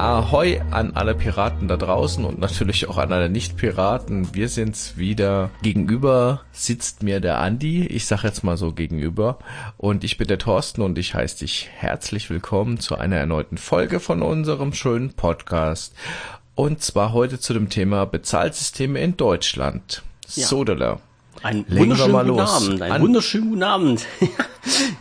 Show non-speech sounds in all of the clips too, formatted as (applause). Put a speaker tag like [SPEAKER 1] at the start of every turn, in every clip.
[SPEAKER 1] Ahoi an alle Piraten da draußen und natürlich auch an alle Nicht-Piraten. Wir sind's wieder. Gegenüber sitzt mir der Andi. Ich sag jetzt mal so gegenüber. Und ich bin der Thorsten und ich heiße dich herzlich willkommen zu einer erneuten Folge von unserem schönen Podcast. Und zwar heute zu dem Thema Bezahlsysteme in Deutschland.
[SPEAKER 2] Ja.
[SPEAKER 1] Sodala.
[SPEAKER 2] Ein wunderschönen guten
[SPEAKER 1] los.
[SPEAKER 2] Abend. Ein
[SPEAKER 1] An-
[SPEAKER 2] wunderschönen guten Abend.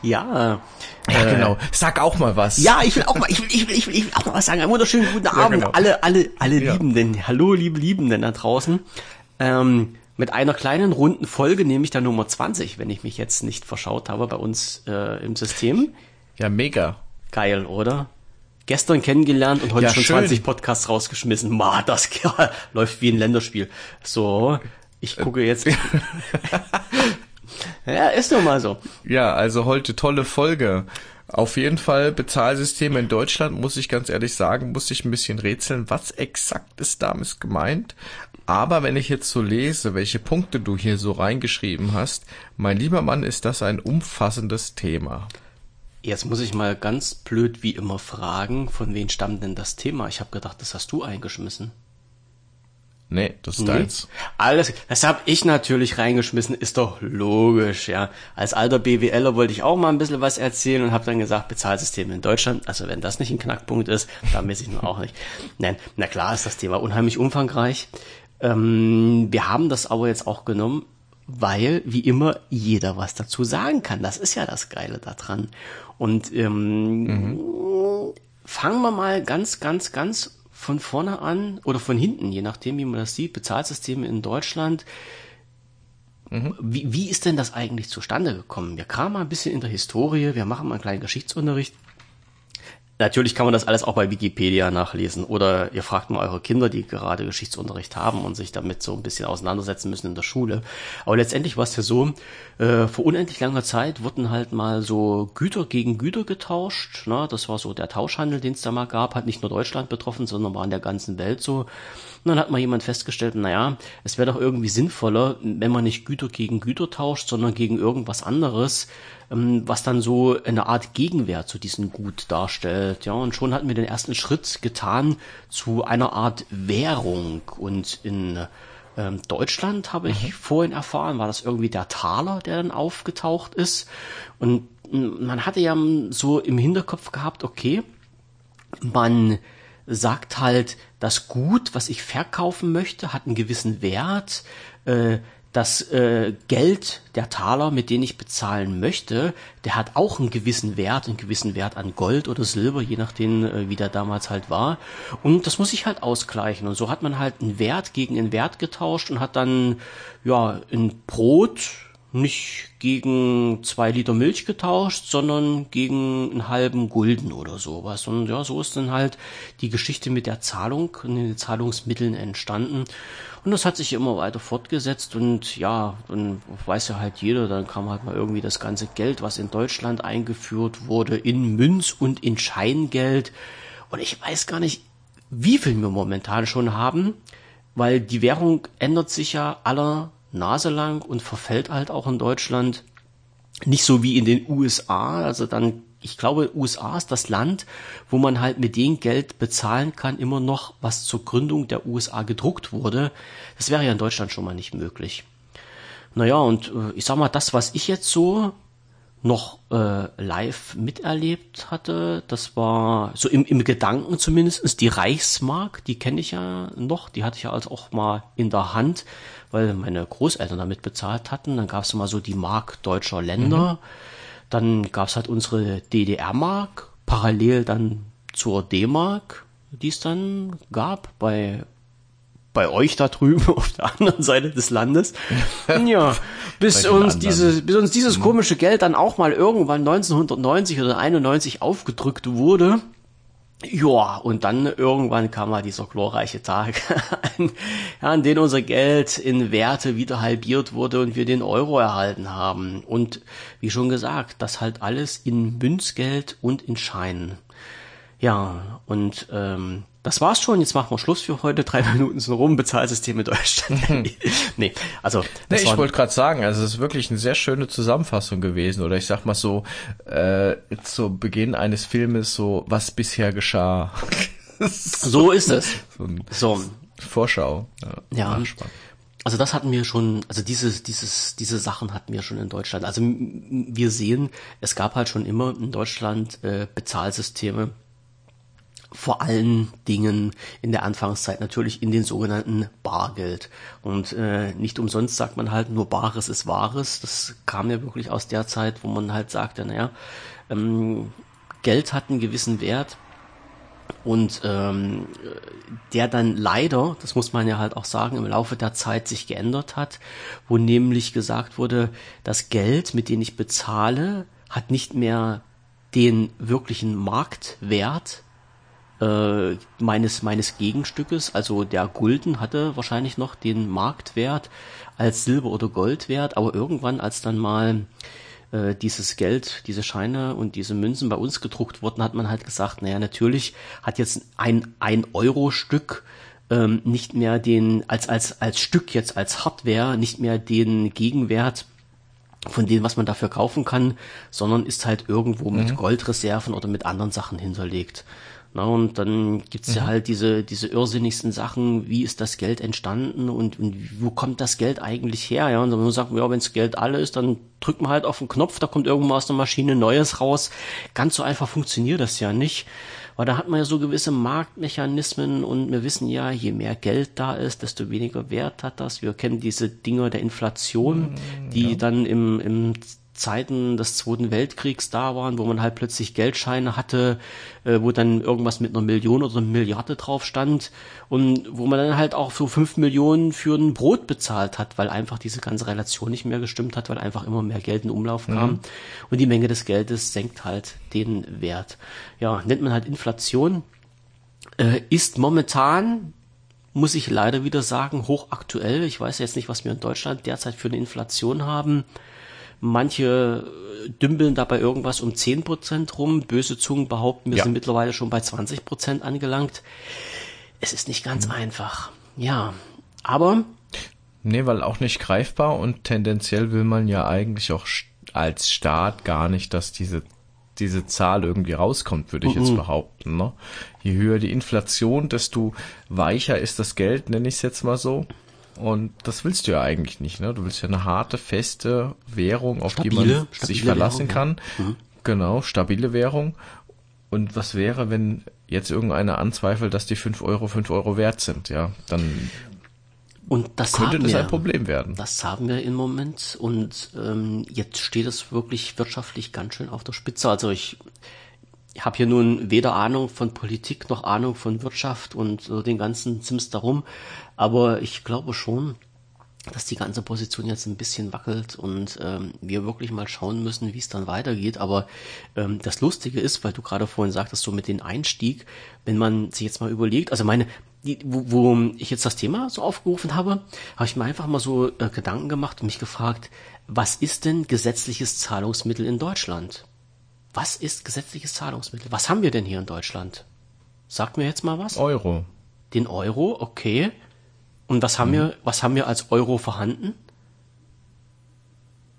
[SPEAKER 2] ja.
[SPEAKER 1] Ja, genau. Sag auch mal was.
[SPEAKER 2] Ja, ich will auch mal, ich will, ich will, ich will, ich will auch mal was sagen. Einen wunderschönen guten Abend.
[SPEAKER 1] genau.
[SPEAKER 2] Alle, alle, alle
[SPEAKER 1] Ja.
[SPEAKER 2] Liebenden. Hallo, liebe Liebenden da draußen. Ähm, mit einer kleinen runden Folge, nämlich der Nummer 20, wenn ich mich jetzt nicht verschaut habe bei uns äh, im System.
[SPEAKER 1] Ja, mega.
[SPEAKER 2] Geil, oder? Gestern kennengelernt und heute
[SPEAKER 1] Ja,
[SPEAKER 2] schon
[SPEAKER 1] schön.
[SPEAKER 2] 20 Podcasts rausgeschmissen. Ma, das ja, (laughs) läuft wie ein Länderspiel. So, ich gucke jetzt. (laughs) (laughs) ja, ist doch mal so.
[SPEAKER 1] Ja, also heute tolle Folge. Auf jeden Fall Bezahlsysteme in Deutschland, muss ich ganz ehrlich sagen, muss ich ein bisschen rätseln, was exakt ist damit gemeint. Aber wenn ich jetzt so lese, welche Punkte du hier so reingeschrieben hast, mein lieber Mann, ist das ein umfassendes Thema.
[SPEAKER 2] Jetzt muss ich mal ganz blöd wie immer fragen, von wem stammt denn das Thema? Ich habe gedacht, das hast du eingeschmissen.
[SPEAKER 1] Nee, das ist
[SPEAKER 2] Nee?
[SPEAKER 1] deins.
[SPEAKER 2] Alles, das habe ich natürlich reingeschmissen, ist doch logisch, ja. Als alter BWLer wollte ich auch mal ein bisschen was erzählen und habe dann gesagt, Bezahlsysteme in Deutschland, also wenn das nicht ein Knackpunkt ist, dann weiß ich nur auch nicht. Nein, na klar ist das Thema unheimlich umfangreich. Ähm, wir haben das aber jetzt auch genommen, weil, wie immer, jeder was dazu sagen kann. Das ist ja das Geile daran. Und ähm, fangen wir mal ganz, ganz, ganz von vorne an oder von hinten, je nachdem, wie man das sieht. Bezahlsysteme in Deutschland. Wie, wie ist denn das eigentlich zustande gekommen? Wir kamen mal ein bisschen in der Historie, wir machen mal einen kleinen Geschichtsunterricht. Natürlich kann man das alles auch bei Wikipedia nachlesen oder ihr fragt mal eure Kinder, die gerade Geschichtsunterricht haben und sich damit so ein bisschen auseinandersetzen müssen in der Schule. Aber letztendlich war es ja so, äh, vor unendlich langer Zeit wurden halt mal so Güter gegen Güter getauscht. Ne? Das war so der Tauschhandel, den es da mal gab, hat nicht nur Deutschland betroffen, sondern war in der ganzen Welt so. Und dann hat mal jemand festgestellt, naja, es wäre doch irgendwie sinnvoller, wenn man nicht Güter gegen Güter tauscht, sondern gegen irgendwas anderes, ähm, was dann so eine Art Gegenwert zu diesem Gut darstellt. Ja, und schon hatten wir den ersten Schritt getan zu einer Art Währung. Und in ähm, Deutschland habe ich vorhin erfahren, war das irgendwie der Taler, der dann aufgetaucht ist. Und mm, man hatte ja so im Hinterkopf gehabt, okay, man sagt halt, das Gut, was ich verkaufen möchte, hat einen gewissen Wert. Äh, das äh, Geld, der Taler, mit dem ich bezahlen möchte, der hat auch einen gewissen Wert, einen gewissen Wert an Gold oder Silber, je nachdem, äh, wie der damals halt war. Und das muss ich halt ausgleichen. Und so hat man halt einen Wert gegen einen Wert getauscht und hat dann, ja, ein Brot nicht gegen zwei Liter Milch getauscht, sondern gegen einen halben Gulden oder sowas. Und ja, so ist dann halt die Geschichte mit der Zahlung und den Zahlungsmitteln entstanden. Und das hat sich immer weiter fortgesetzt und ja, dann weiß ja halt jeder, dann kam halt mal irgendwie das ganze Geld, was in Deutschland eingeführt wurde, in Münz und in Scheingeld. Und ich weiß gar nicht, wie viel wir momentan schon haben, weil die Währung ändert sich ja aller Nase lang und verfällt halt auch in Deutschland nicht so wie in den USA, also dann, ich glaube, USA ist das Land, wo man halt mit dem Geld bezahlen kann, immer noch, was zur Gründung der USA gedruckt wurde. Das wäre ja in Deutschland schon mal nicht möglich. Naja, und äh, ich sag mal, das, was ich jetzt so noch äh, live miterlebt hatte, das war so im, im Gedanken zumindest die Reichsmark, die kenne ich ja noch, die hatte ich ja also auch mal in der Hand, weil meine Großeltern damit bezahlt hatten. Dann gab es mal so die Mark deutscher Länder, dann gab es halt unsere DDR-Mark, parallel dann zur D-Mark, die es dann gab bei bei euch da drüben (laughs) auf der anderen Seite des Landes. (laughs) Ja, bis uns
[SPEAKER 1] anderen.
[SPEAKER 2] diese, bis uns dieses komische Geld dann auch mal irgendwann 1990 oder 91 aufgedrückt wurde. Ja, und dann irgendwann kam mal dieser glorreiche Tag, (laughs) an, an dem unser Geld in Werte wieder halbiert wurde und wir den Euro erhalten haben. Und wie schon gesagt, das halt alles in Münzgeld und in Scheinen. Ja, und ähm, das war's schon. Jetzt machen wir Schluss für heute. Drei (laughs) Minuten sind rum. Bezahlsystem in Deutschland. nee, also
[SPEAKER 1] Nee, ich wollte gerade sagen, also es ist wirklich eine sehr schöne Zusammenfassung gewesen. Oder ich sag mal so, äh, zu Beginn eines Filmes so, was bisher geschah. (laughs)
[SPEAKER 2] so ist es.
[SPEAKER 1] So
[SPEAKER 2] So,
[SPEAKER 1] Vorschau.
[SPEAKER 2] Ja.
[SPEAKER 1] Spannend.
[SPEAKER 2] Also das hatten wir schon, also dieses, dieses, diese Sachen hatten wir schon in Deutschland. Also wir sehen, es gab halt schon immer in Deutschland äh, Bezahlsysteme, vor allen Dingen in der Anfangszeit natürlich in den sogenannten Bargeld. Und äh, nicht umsonst sagt man halt, nur Bares ist Wahres. Das kam ja wirklich aus der Zeit, wo man halt sagte, naja, ähm, Geld hat einen gewissen Wert und ähm, der dann leider, das muss man ja halt auch sagen, im Laufe der Zeit sich geändert hat, wo nämlich gesagt wurde, das Geld, mit dem ich bezahle, hat nicht mehr den wirklichen Marktwert äh, meines meines Gegenstückes, also der Gulden hatte wahrscheinlich noch den Marktwert als Silber oder Gold wert, aber irgendwann als dann mal äh, dieses Geld, diese Scheine und diese Münzen bei uns gedruckt wurden, hat man halt gesagt, naja, natürlich hat jetzt ein ein Euro Stück ähm, nicht mehr den als als als Stück jetzt als Hardware nicht mehr den Gegenwert von dem, was man dafür kaufen kann, sondern ist halt irgendwo mit Goldreserven oder mit anderen Sachen hinterlegt. Na, und dann gibt's ja halt diese, diese irrsinnigsten Sachen, wie ist das Geld entstanden und, und wo kommt das Geld eigentlich her? Ja, und dann sagt man, ja, wenns Geld alle ist, dann drückt man halt auf den Knopf, da kommt irgendwo aus der Maschine Neues raus. Ganz so einfach funktioniert das ja nicht. Weil da hat man ja so gewisse Marktmechanismen und wir wissen ja, je mehr Geld da ist, desto weniger Wert hat das. Wir kennen diese Dinger der Inflation, die dann im, im Zeiten des Zweiten Weltkriegs da waren, wo man halt plötzlich Geldscheine hatte, äh, wo dann irgendwas mit einer Million oder einer Milliarde drauf stand und wo man dann halt auch so fünf Millionen für ein Brot bezahlt hat, weil einfach diese ganze Relation nicht mehr gestimmt hat, weil einfach immer mehr Geld in Umlauf kam und die Menge des Geldes senkt halt den Wert. Ja, nennt man halt Inflation, äh, ist momentan muss ich leider wieder sagen, hochaktuell. Ich weiß jetzt nicht, was wir in Deutschland derzeit für eine Inflation haben. Manche äh, dümpeln dabei irgendwas um 10% rum. Böse Zungen behaupten, wir
[SPEAKER 1] Ja.
[SPEAKER 2] sind mittlerweile schon bei 20% angelangt. Es ist nicht ganz einfach. Ja, aber
[SPEAKER 1] Nee, weil auch nicht greifbar und tendenziell will man ja eigentlich auch als Staat gar nicht, dass diese diese Zahl irgendwie rauskommt, würde ich jetzt behaupten. Ne? Je höher die Inflation, desto weicher ist das Geld, nenne ich es jetzt mal so. Und das willst du ja eigentlich nicht. Ne? Du willst ja eine harte, feste Währung, auf die
[SPEAKER 2] Stabile-
[SPEAKER 1] man sich verlassen
[SPEAKER 2] Währung,
[SPEAKER 1] kann. Genau, stabile Währung. Und was wäre, wenn jetzt irgendeiner anzweifelt, dass die 5 Euro 5 Euro wert sind? Ja, dann
[SPEAKER 2] und das
[SPEAKER 1] könnte das
[SPEAKER 2] wir.
[SPEAKER 1] ein Problem werden.
[SPEAKER 2] Das haben wir im Moment und ähm, jetzt steht es wirklich wirtschaftlich ganz schön auf der Spitze. Also ich, ich habe hier nun weder Ahnung von Politik noch Ahnung von Wirtschaft und äh, den ganzen Sims darum, aber ich glaube schon, dass die ganze Position jetzt ein bisschen wackelt und ähm, wir wirklich mal schauen müssen, wie es dann weitergeht. Aber ähm, das Lustige ist, weil du gerade vorhin sagtest, so mit dem Einstieg, wenn man sich jetzt mal überlegt, also meine, die, wo, wo ich jetzt das Thema so aufgerufen habe, habe ich mir einfach mal so äh, Gedanken gemacht und mich gefragt, was ist denn gesetzliches Zahlungsmittel in Deutschland? Was ist gesetzliches Zahlungsmittel? Was haben wir denn hier in Deutschland? Sagt mir jetzt mal was?
[SPEAKER 1] Euro.
[SPEAKER 2] Den Euro, okay. Und was haben wir, was haben wir als Euro vorhanden?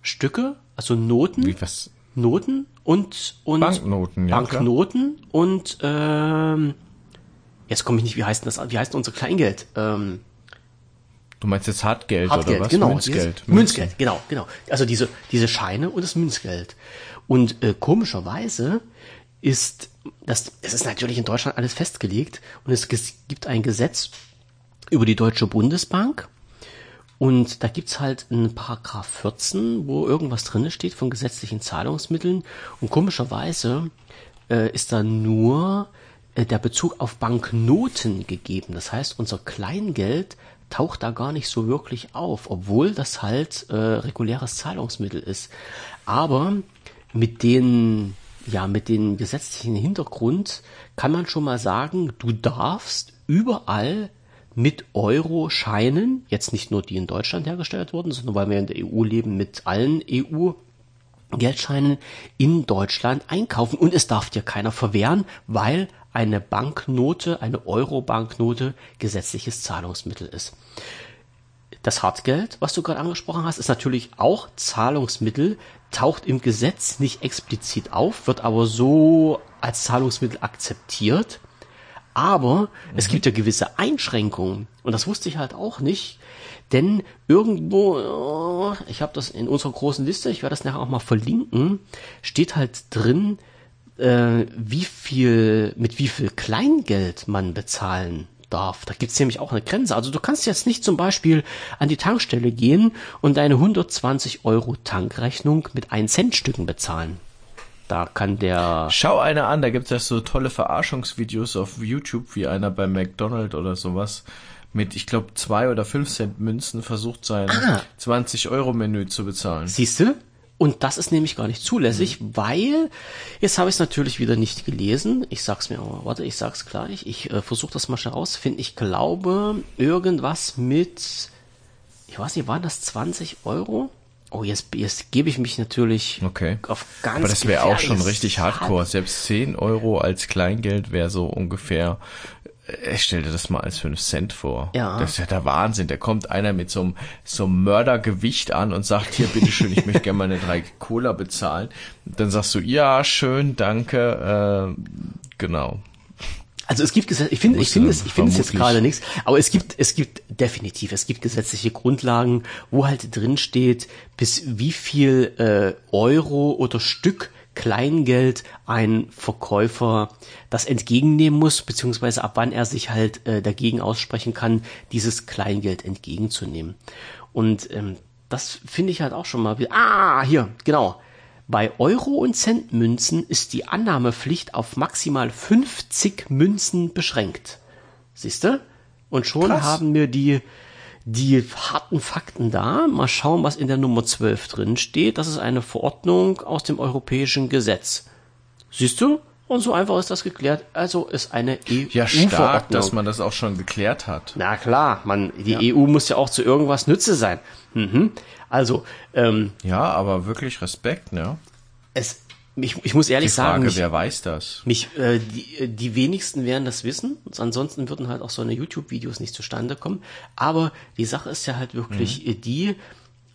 [SPEAKER 2] Stücke, also Noten,
[SPEAKER 1] Wie was?
[SPEAKER 2] Noten und und
[SPEAKER 1] Banknoten, ja. klar.
[SPEAKER 2] Banknoten und ähm, jetzt komme ich nicht, wie heißt denn das? Wie heißt denn unser Kleingeld? Ähm,
[SPEAKER 1] Du meinst jetzt Hartgeld,
[SPEAKER 2] Hartgeld,
[SPEAKER 1] oder was?
[SPEAKER 2] genau.
[SPEAKER 1] Münzgeld.
[SPEAKER 2] Dieses, Münzgeld, genau, genau. Also diese, diese Scheine und das Münzgeld. Und äh, komischerweise ist das, es ist natürlich in Deutschland alles festgelegt und es gibt ein Gesetz über die Deutsche Bundesbank und da gibt's halt einen Paragraph 14, wo irgendwas drinne steht von gesetzlichen Zahlungsmitteln und komischerweise äh, ist da nur äh, der Bezug auf Banknoten gegeben. Das heißt, unser Kleingeld taucht da gar nicht so wirklich auf, obwohl das halt äh, reguläres Zahlungsmittel ist. Aber mit den ja mit dem gesetzlichen Hintergrund kann man schon mal sagen, du darfst überall mit Euro-Scheinen, jetzt nicht nur die in Deutschland hergestellt wurden, sondern weil wir in der EU leben, mit allen EU Geldscheinen in Deutschland einkaufen und es darf dir keiner verwehren, weil eine Banknote, eine Euro-Banknote gesetzliches Zahlungsmittel ist. Das Hartgeld, was du gerade angesprochen hast, ist natürlich auch Zahlungsmittel, taucht im Gesetz nicht explizit auf, wird aber so als Zahlungsmittel akzeptiert. Aber es gibt ja gewisse Einschränkungen. Und das wusste ich halt auch nicht. Denn irgendwo, äh, ich habe das in unserer großen Liste, ich werde das nachher auch mal verlinken, steht halt drin, äh, wie viel, mit wie viel Kleingeld man bezahlen darf. Da gibt's nämlich auch eine Grenze. Also du kannst jetzt nicht zum Beispiel an die Tankstelle gehen und deine 120 Euro Tankrechnung mit 1 Cent Stücken bezahlen. Da kann der.
[SPEAKER 1] Schau einer an, da gibt's ja so tolle Verarschungsvideos auf YouTube, wie einer bei McDonald's oder sowas mit, ich glaube, zwei oder fünf Cent Münzen versucht sein ah. 20 Euro Menü zu bezahlen.
[SPEAKER 2] Siehst du? Und das ist nämlich gar nicht zulässig, mhm. weil, jetzt habe ich es natürlich wieder nicht gelesen. Ich sag's mir aber, warte, ich sag's gleich. Ich äh, versuche das mal schnell rauszufinden. Ich glaube, irgendwas mit, ich weiß nicht, waren das 20 Euro? Oh, jetzt, jetzt gebe ich mich natürlich
[SPEAKER 1] okay. auf ganz Aber das wäre auch schon richtig hardcore. Selbst 10 Euro als Kleingeld wäre so ungefähr ich stell dir das mal als 5 Cent vor. Ja. Das ist ja der Wahnsinn. Da kommt einer mit so einem, so einem Mördergewicht an und sagt, hier, bitteschön, ich möchte gerne meine drei (laughs) Cola bezahlen. dann sagst du, ja, schön, danke, äh, genau.
[SPEAKER 2] Also es gibt ich finde ich finde es ich finde es jetzt gerade nichts, aber es gibt es gibt definitiv es gibt gesetzliche Grundlagen, wo halt drin steht, bis wie viel äh, Euro oder Stück Kleingeld ein Verkäufer das entgegennehmen muss, beziehungsweise ab wann er sich halt äh, dagegen aussprechen kann, dieses Kleingeld entgegenzunehmen. Und ähm, das finde ich halt auch schon mal. Ah, hier, genau. Bei Euro- und Centmünzen ist die Annahmepflicht auf maximal 50 Münzen beschränkt. Siehst du? Und schon Krass. haben wir die die harten Fakten da. Mal schauen, was in der Nummer 12 drin steht. Das ist eine Verordnung aus dem europäischen Gesetz. Siehst du? Und so einfach ist das geklärt. Also ist eine EU-Verordnung.
[SPEAKER 1] Ja, stark, dass man das auch schon geklärt hat.
[SPEAKER 2] Na klar, man, die ja. EU muss ja auch zu irgendwas Nütze sein. Mhm. Also, ähm,
[SPEAKER 1] Ja, aber wirklich Respekt, ne?
[SPEAKER 2] Es, ich, ich muss ehrlich
[SPEAKER 1] die Frage,
[SPEAKER 2] sagen,
[SPEAKER 1] mich, wer weiß das?
[SPEAKER 2] Mich, äh, die, die wenigsten werden das wissen. Ansonsten würden halt auch so eine YouTube-Videos nicht zustande kommen. Aber die Sache ist ja halt wirklich mhm. die,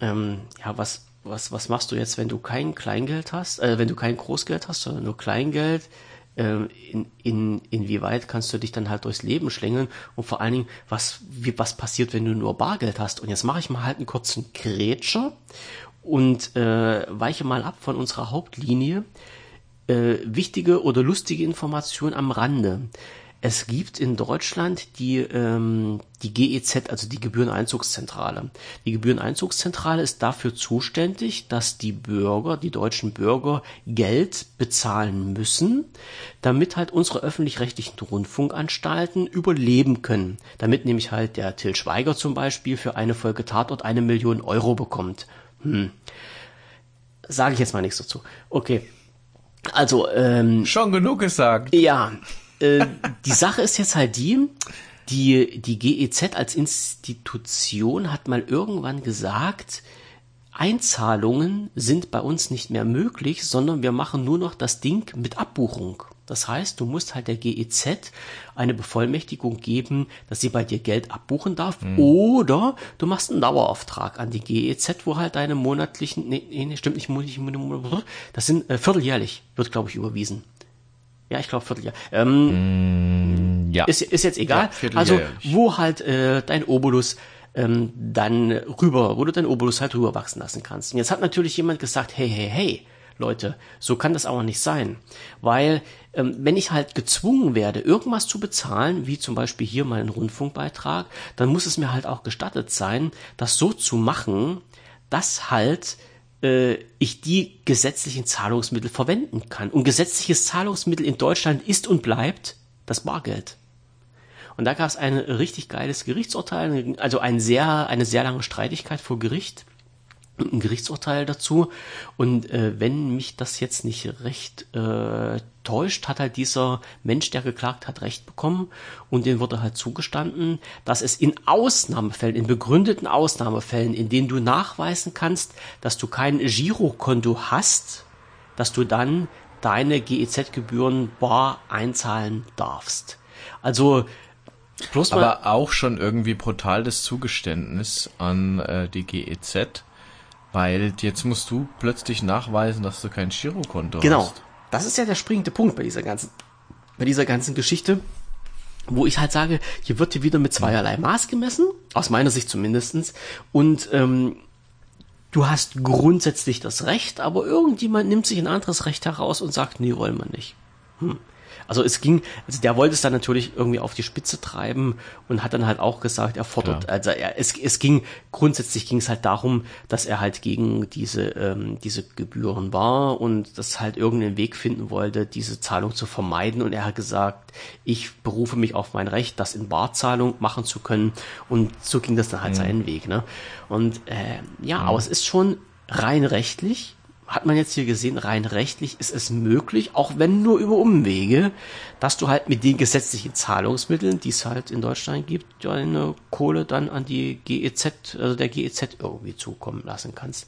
[SPEAKER 2] ähm, ja, was, was, was machst du jetzt, wenn du kein Kleingeld hast, äh, wenn du kein Großgeld hast, sondern nur Kleingeld? Äh, in, in, inwieweit kannst du dich dann halt durchs Leben schlängeln und vor allen Dingen, was, wie, was passiert, wenn du nur Bargeld hast? Und jetzt mache ich mal halt einen kurzen Grätscher und äh, weiche mal ab von unserer Hauptlinie. Äh, wichtige oder lustige Information am Rande. Es gibt in Deutschland die, ähm, die GEZ, also die Gebühreneinzugszentrale. Die Gebühreneinzugszentrale ist dafür zuständig, dass die Bürger, die deutschen Bürger Geld bezahlen müssen, damit halt unsere öffentlich-rechtlichen Rundfunkanstalten überleben können. Damit nämlich halt der Till Schweiger zum Beispiel für eine Folge Tatort eine Million Euro bekommt hm. Sage ich jetzt mal nichts dazu. Okay. Also, ähm.
[SPEAKER 1] Schon genug gesagt.
[SPEAKER 2] Ja. Äh, die Sache ist jetzt halt die, die, die GEZ als Institution hat mal irgendwann gesagt, Einzahlungen sind bei uns nicht mehr möglich, sondern wir machen nur noch das Ding mit Abbuchung. Das heißt, du musst halt der GEZ eine Bevollmächtigung geben, dass sie bei dir Geld abbuchen darf. Mhm. Oder du machst einen Dauerauftrag an die GEZ, wo halt deine monatlichen, nee, nee stimmt nicht, das sind äh, vierteljährlich, wird glaube ich überwiesen. Ja, ich glaube Vierteljahr. Ähm, mm, ja. Ist, ist jetzt egal. Ja, also wo halt äh, dein Obolus ähm, dann rüber, wo du dein Obolus halt rüberwachsen lassen kannst. Und jetzt hat natürlich jemand gesagt, hey, hey, hey, Leute, so kann das aber nicht sein. Weil, ähm, wenn ich halt gezwungen werde, irgendwas zu bezahlen, wie zum Beispiel hier meinen Rundfunkbeitrag, dann muss es mir halt auch gestattet sein, das so zu machen, dass halt äh, ich die gesetzlichen Zahlungsmittel verwenden kann. Und gesetzliches Zahlungsmittel in Deutschland ist und bleibt das Bargeld. Und da gab es ein richtig geiles Gerichtsurteil, also ein sehr, eine sehr lange Streitigkeit vor Gericht ein Gerichtsurteil dazu. Und äh, wenn mich das jetzt nicht recht äh, täuscht, hat halt dieser Mensch, der geklagt hat, Recht bekommen und dem wurde halt zugestanden, dass es in Ausnahmefällen, in begründeten Ausnahmefällen, in denen du nachweisen kannst, dass du kein Girokonto hast, dass du dann deine GEZ-Gebühren bar einzahlen darfst. Also
[SPEAKER 1] Bloß Aber auch schon irgendwie brutal das Zugeständnis an äh, die GEZ, weil jetzt musst du plötzlich nachweisen, dass du kein Girokonto
[SPEAKER 2] genau.
[SPEAKER 1] hast.
[SPEAKER 2] Genau. Das ist ja der springende Punkt bei dieser ganzen, bei dieser ganzen Geschichte. wo ich halt sage, hier wird hier wieder mit zweierlei Maß gemessen, aus meiner Sicht zumindestens. Und ähm, du hast grundsätzlich das Recht, aber irgendjemand nimmt sich ein anderes Recht heraus und sagt, nee, wollen wir nicht. Hm. Also es ging, also der wollte es dann natürlich irgendwie auf die Spitze treiben und hat dann halt auch gesagt, er fordert, ja. also er, es, es ging, grundsätzlich ging es halt darum, dass er halt gegen diese, ähm, diese Gebühren war und das halt irgendeinen Weg finden wollte, diese Zahlung zu vermeiden und er hat gesagt, ich berufe mich auf mein Recht, das in Barzahlung machen zu können und so ging das dann halt mhm. seinen Weg, ne? Und äh, ja, mhm. aber es ist schon rein rechtlich hat man jetzt hier gesehen, rein rechtlich ist es möglich, auch wenn nur über Umwege, dass du halt mit den gesetzlichen Zahlungsmitteln, die es halt in Deutschland gibt, deine Kohle dann an die GEZ, also der GEZ irgendwie zukommen lassen kannst.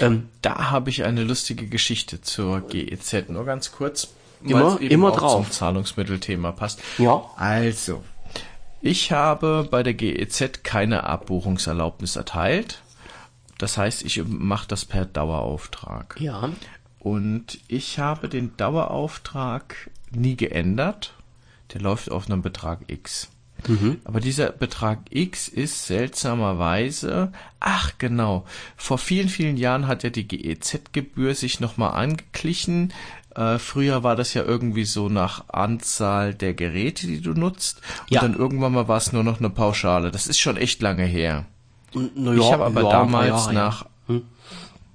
[SPEAKER 1] Ähm, da habe ich eine lustige Geschichte zur GEZ, nur ganz kurz.
[SPEAKER 2] Immer, immer drauf.
[SPEAKER 1] Zum Zahlungsmittelthema passt.
[SPEAKER 2] Ja.
[SPEAKER 1] Also, ich habe bei der GEZ keine Abbuchungserlaubnis erteilt das heißt, ich mache das per Dauerauftrag.
[SPEAKER 2] Ja.
[SPEAKER 1] Und ich habe den Dauerauftrag nie geändert. Der läuft auf einem Betrag X. Mhm. Aber dieser Betrag X ist seltsamerweise, ach genau, vor vielen, vielen Jahren hat ja die GEZ-Gebühr sich nochmal angeglichen. Äh, früher war das ja irgendwie so nach Anzahl der Geräte, die du nutzt. Und ja. dann irgendwann mal war es nur noch eine Pauschale. Das ist schon echt lange her.
[SPEAKER 2] Ja,
[SPEAKER 1] ich habe aber
[SPEAKER 2] ja,
[SPEAKER 1] damals
[SPEAKER 2] ja,
[SPEAKER 1] nach hm?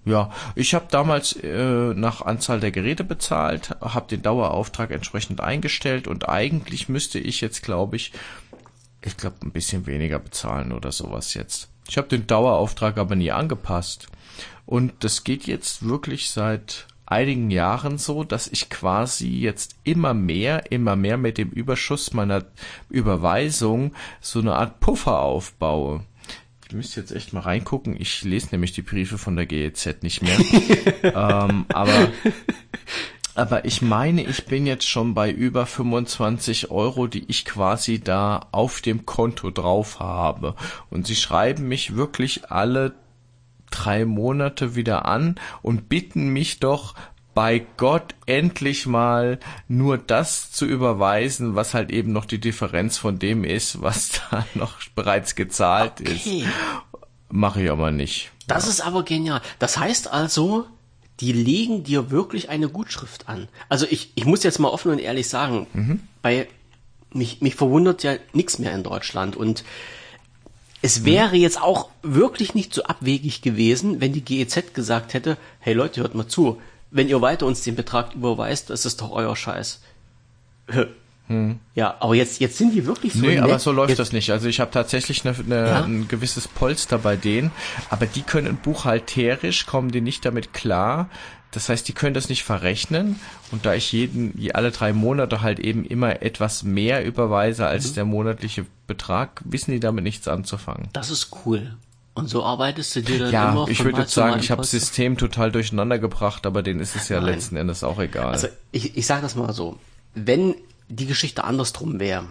[SPEAKER 1] ja, ich habe damals äh, nach Anzahl der Geräte bezahlt, habe den Dauerauftrag entsprechend eingestellt und eigentlich müsste ich jetzt, glaube ich, ich glaube ein bisschen weniger bezahlen oder sowas jetzt. Ich habe den Dauerauftrag aber nie angepasst und das geht jetzt wirklich seit einigen Jahren so, dass ich quasi jetzt immer mehr, immer mehr mit dem Überschuss meiner Überweisung so eine Art Puffer aufbaue. Ich müsste jetzt echt mal reingucken. Ich lese nämlich die Briefe von der GEZ nicht mehr. (laughs) ähm, aber, aber ich meine, ich bin jetzt schon bei über 25 Euro, die ich quasi da auf dem Konto drauf habe. Und sie schreiben mich wirklich alle drei Monate wieder an und bitten mich doch bei Gott endlich mal nur das zu überweisen, was halt eben noch die Differenz von dem ist, was (laughs) da noch bereits gezahlt okay. ist. Mache ich aber nicht.
[SPEAKER 2] Das ist aber genial. Das heißt also, die legen dir wirklich eine Gutschrift an. Also ich, ich muss jetzt mal offen und ehrlich sagen, mhm. bei mich, mich verwundert ja nichts mehr in Deutschland und es wäre jetzt auch wirklich nicht so abwegig gewesen, wenn die GEZ gesagt hätte, hey Leute, hört mal zu, wenn ihr weiter uns den Betrag überweist, das ist doch euer Scheiß. Hm. Ja, aber jetzt, jetzt sind die wirklich
[SPEAKER 1] so. Nee, nett. aber so läuft jetzt, das nicht. Also ich habe tatsächlich eine, eine, ja? ein gewisses Polster bei denen, aber die können buchhalterisch, kommen die nicht damit klar. Das heißt, die können das nicht verrechnen. Und da ich jeden, alle drei Monate halt eben immer etwas mehr überweise als mhm. der monatliche Betrag, wissen die damit nichts anzufangen.
[SPEAKER 2] Das ist cool. Und so arbeitest du dir dann
[SPEAKER 1] ja,
[SPEAKER 2] immer
[SPEAKER 1] Ja, ich würde jetzt sagen, ich habe das System total durcheinander gebracht, aber denen ist es ja Nein. letzten Endes auch egal.
[SPEAKER 2] Also ich, ich sage das mal so, wenn die Geschichte andersrum wäre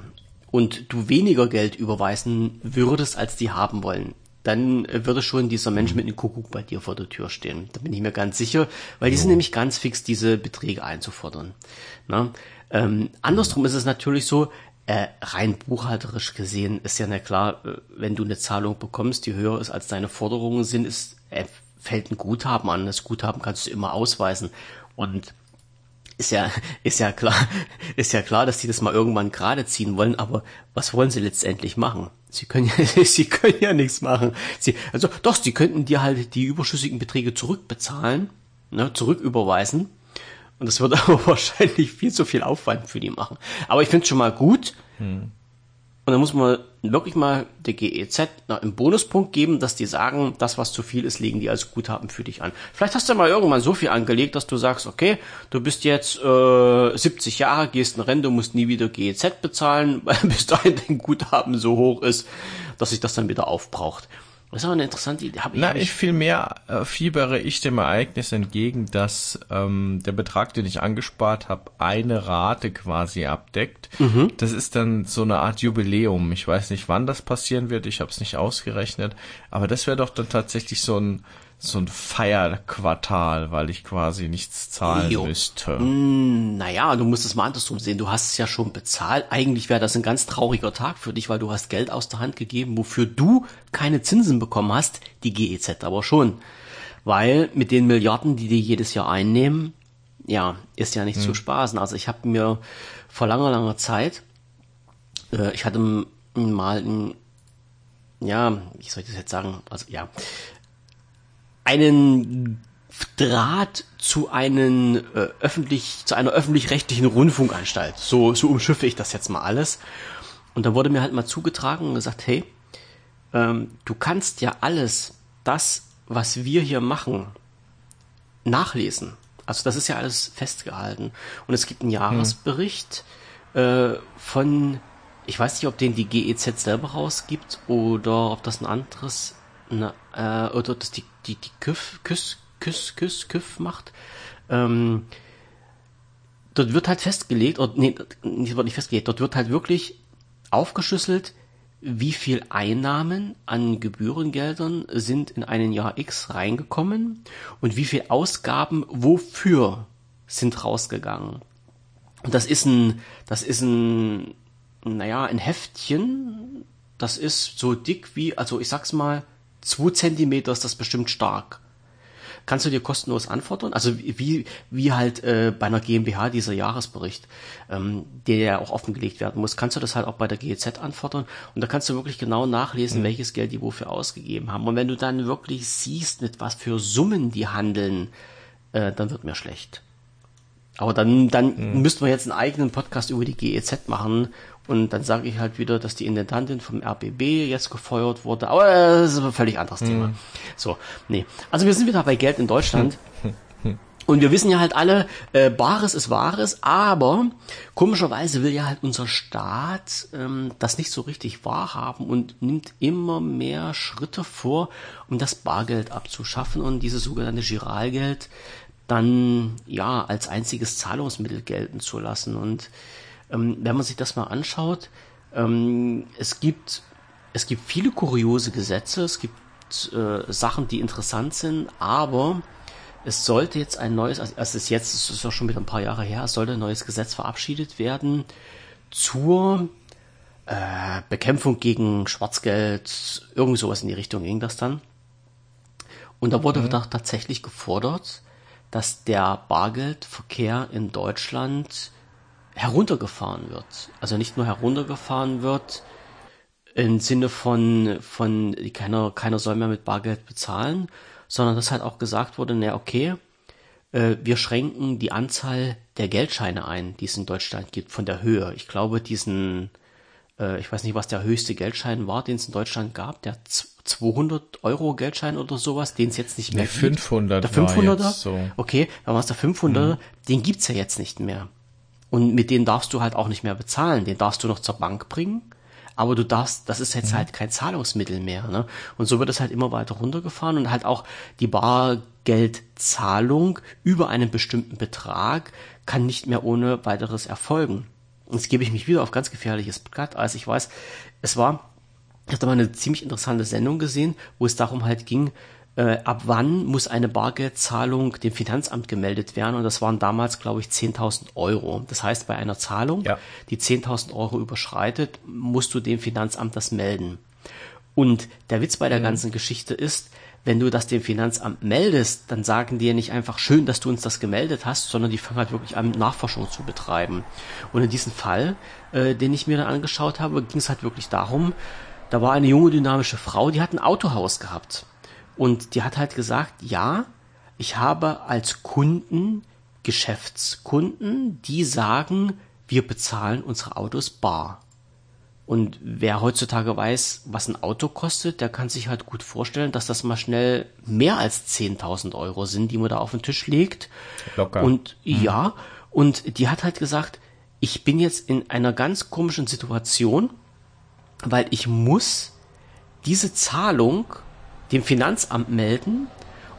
[SPEAKER 2] und du weniger Geld überweisen würdest, als die haben wollen, dann würde schon dieser Mensch mit einem Kuckuck bei dir vor der Tür stehen. Da bin ich mir ganz sicher, weil die sind nämlich ganz fix, diese Beträge einzufordern. Na? Ähm, andersrum ist es natürlich so, äh, rein buchhalterisch gesehen ist ja na klar, äh, wenn du eine Zahlung bekommst, die höher ist als deine Forderungen sind, ist, äh, fällt ein Guthaben an. Das Guthaben kannst du immer ausweisen. Und ist ja, (laughs) ist ja klar, (laughs) ist ja klar, dass die das mal irgendwann gerade ziehen wollen, aber was wollen sie letztendlich machen? Sie können ja, (laughs) sie können ja nichts machen. Sie, also doch, sie könnten dir halt die überschüssigen Beträge zurückbezahlen, ne, zurücküberweisen und das wird (laughs) aber wahrscheinlich viel zu viel Aufwand für die machen. Aber ich finde es schon mal gut. Hm. Und dann muss man wirklich mal der GEZ einen Bonuspunkt geben, dass die sagen, das, was zu viel ist, legen die als Guthaben für dich an. Vielleicht hast du mal irgendwann so viel angelegt, dass du sagst, okay, du bist jetzt äh, 70 Jahre, gehst in Rente, musst nie wieder GEZ bezahlen, (laughs) weil bis dahin dein Guthaben so hoch ist, dass sich das dann wieder aufbraucht. Das ist aber eine interessante Idee.
[SPEAKER 1] Hab ich Na, ich viel mehr äh, fiebere ich dem Ereignis entgegen, dass ähm, der Betrag, den ich angespart habe, eine Rate quasi abdeckt. Mhm. Das ist dann so eine Art Jubiläum. Ich weiß nicht, wann das passieren wird. Ich habe es nicht ausgerechnet. Aber das wäre doch dann tatsächlich so ein so ein Feierquartal, weil ich quasi nichts zahlen
[SPEAKER 2] Jo.
[SPEAKER 1] müsste.
[SPEAKER 2] Hm, naja, du musst es mal andersrum sehen. Du hast es ja schon bezahlt. Eigentlich wäre das ein ganz trauriger Tag für dich, weil du hast Geld aus der Hand gegeben, wofür du keine Zinsen bekommen hast, die GEZ aber schon. Weil mit den Milliarden, die die jedes Jahr einnehmen, ja, ist ja nicht zu spaßen. Also ich habe mir vor langer, langer Zeit, äh, ich hatte mal ein, ja, wie soll ich das jetzt sagen? Also ja, einen Draht zu einem äh, öffentlich zu einer öffentlich-rechtlichen Rundfunkanstalt. So so umschiffe ich das jetzt mal alles. Und da wurde mir halt mal zugetragen und gesagt, hey, ähm, du kannst ja alles das, was wir hier machen, nachlesen. Also das ist ja alles festgehalten. Und es gibt einen Jahresbericht äh, von, ich weiß nicht, ob den die GEZ selber rausgibt oder ob das ein anderes, na, äh, oder das die, die, die KÜF, KÜS, KÜS, KÜS, KÜF macht. Ähm, dort wird halt festgelegt, oder nee, das wird nicht festgelegt, dort wird halt wirklich aufgeschlüsselt, wie viel Einnahmen an Gebührengeldern sind in einen Jahr X reingekommen und wie viel Ausgaben wofür sind rausgegangen. Und das ist ein, das ist ein, naja, ein Heftchen, das ist so dick wie, also ich sag's mal, zwei Zentimeter ist das bestimmt stark. Kannst du dir kostenlos anfordern? Also wie, wie halt äh, bei einer GmbH dieser Jahresbericht, ähm, der ja auch offengelegt werden muss, kannst du das halt auch bei der GEZ anfordern und da kannst du wirklich genau nachlesen, welches Geld die wofür ausgegeben haben. Und wenn du dann wirklich siehst, mit was für Summen die handeln, äh, dann wird mir schlecht. Aber dann, dann müssten wir jetzt einen eigenen Podcast über die GEZ machen und dann sage ich halt wieder, dass die Intendantin vom RBB jetzt gefeuert wurde. Aber das ist ein völlig anderes Thema. So, nee. Also wir sind wieder bei Geld in Deutschland. Und wir wissen ja halt alle, äh, Bares ist Wahres, aber komischerweise will ja halt unser Staat ähm, das nicht so richtig wahrhaben und nimmt immer mehr Schritte vor, um das Bargeld abzuschaffen und dieses sogenannte Giralgeld dann ja als einziges Zahlungsmittel gelten zu lassen. Und ähm, wenn man sich das mal anschaut, ähm, es gibt es gibt viele kuriose Gesetze, es gibt äh, Sachen, die interessant sind, aber es sollte jetzt ein neues, also es ist jetzt, es ist auch schon wieder ein paar Jahre her, es sollte ein neues Gesetz verabschiedet werden zur äh, Bekämpfung gegen Schwarzgeld, irgend sowas in die Richtung ging das dann. Und da wurde doch tatsächlich gefordert, dass der Bargeldverkehr in Deutschland heruntergefahren wird. Also nicht nur heruntergefahren wird im Sinne von, von keiner, keiner soll mehr mit Bargeld bezahlen, sondern dass halt auch gesagt wurde, na okay, äh, wir schränken die Anzahl der Geldscheine ein, die es in Deutschland gibt, von der Höhe. Ich glaube, diesen, äh, ich weiß nicht, was der höchste Geldschein war, den es in Deutschland gab, der z- 200 Euro Geldschein oder sowas, den es jetzt nicht mehr
[SPEAKER 1] Der
[SPEAKER 2] gibt.
[SPEAKER 1] 500
[SPEAKER 2] Der
[SPEAKER 1] war
[SPEAKER 2] 500er?
[SPEAKER 1] jetzt so.
[SPEAKER 2] Okay, dann war es der 500er, den gibt's ja jetzt nicht mehr. Und mit denen darfst du halt auch nicht mehr bezahlen. Den darfst du noch zur Bank bringen. Aber du darfst, das ist jetzt halt kein Zahlungsmittel mehr. Ne? Und so wird es halt immer weiter runtergefahren und halt auch die Bargeldzahlung über einen bestimmten Betrag kann nicht mehr ohne weiteres erfolgen. Und jetzt gebe ich mich wieder auf ganz gefährliches Blatt, als ich weiß, es war, ich habe da mal eine ziemlich interessante Sendung gesehen, wo es darum halt ging, äh, ab wann muss eine Bargeldzahlung dem Finanzamt gemeldet werden und das waren damals, glaube ich, 10.000 Euro. Das heißt, bei einer Zahlung,
[SPEAKER 1] Ja.
[SPEAKER 2] die 10.000 Euro überschreitet, musst du dem Finanzamt das melden. Und der Witz bei der ganzen Geschichte ist, wenn du das dem Finanzamt meldest, dann sagen die ja nicht einfach schön, dass du uns das gemeldet hast, sondern die fangen halt wirklich an, Nachforschung zu betreiben. Und in diesem Fall, äh, den ich mir dann angeschaut habe, ging es halt wirklich darum, da war eine junge, dynamische Frau, die hat ein Autohaus gehabt. Und die hat halt gesagt, ja, ich habe als Kunden Geschäftskunden, die sagen, wir bezahlen unsere Autos bar. Und wer heutzutage weiß, was ein Auto kostet, der kann sich halt gut vorstellen, dass das mal schnell mehr als 10.000 Euro sind, die man da auf den Tisch legt.
[SPEAKER 1] Locker.
[SPEAKER 2] Und ja, und die hat halt gesagt, ich bin jetzt in einer ganz komischen Situation, weil ich muss diese Zahlung dem Finanzamt melden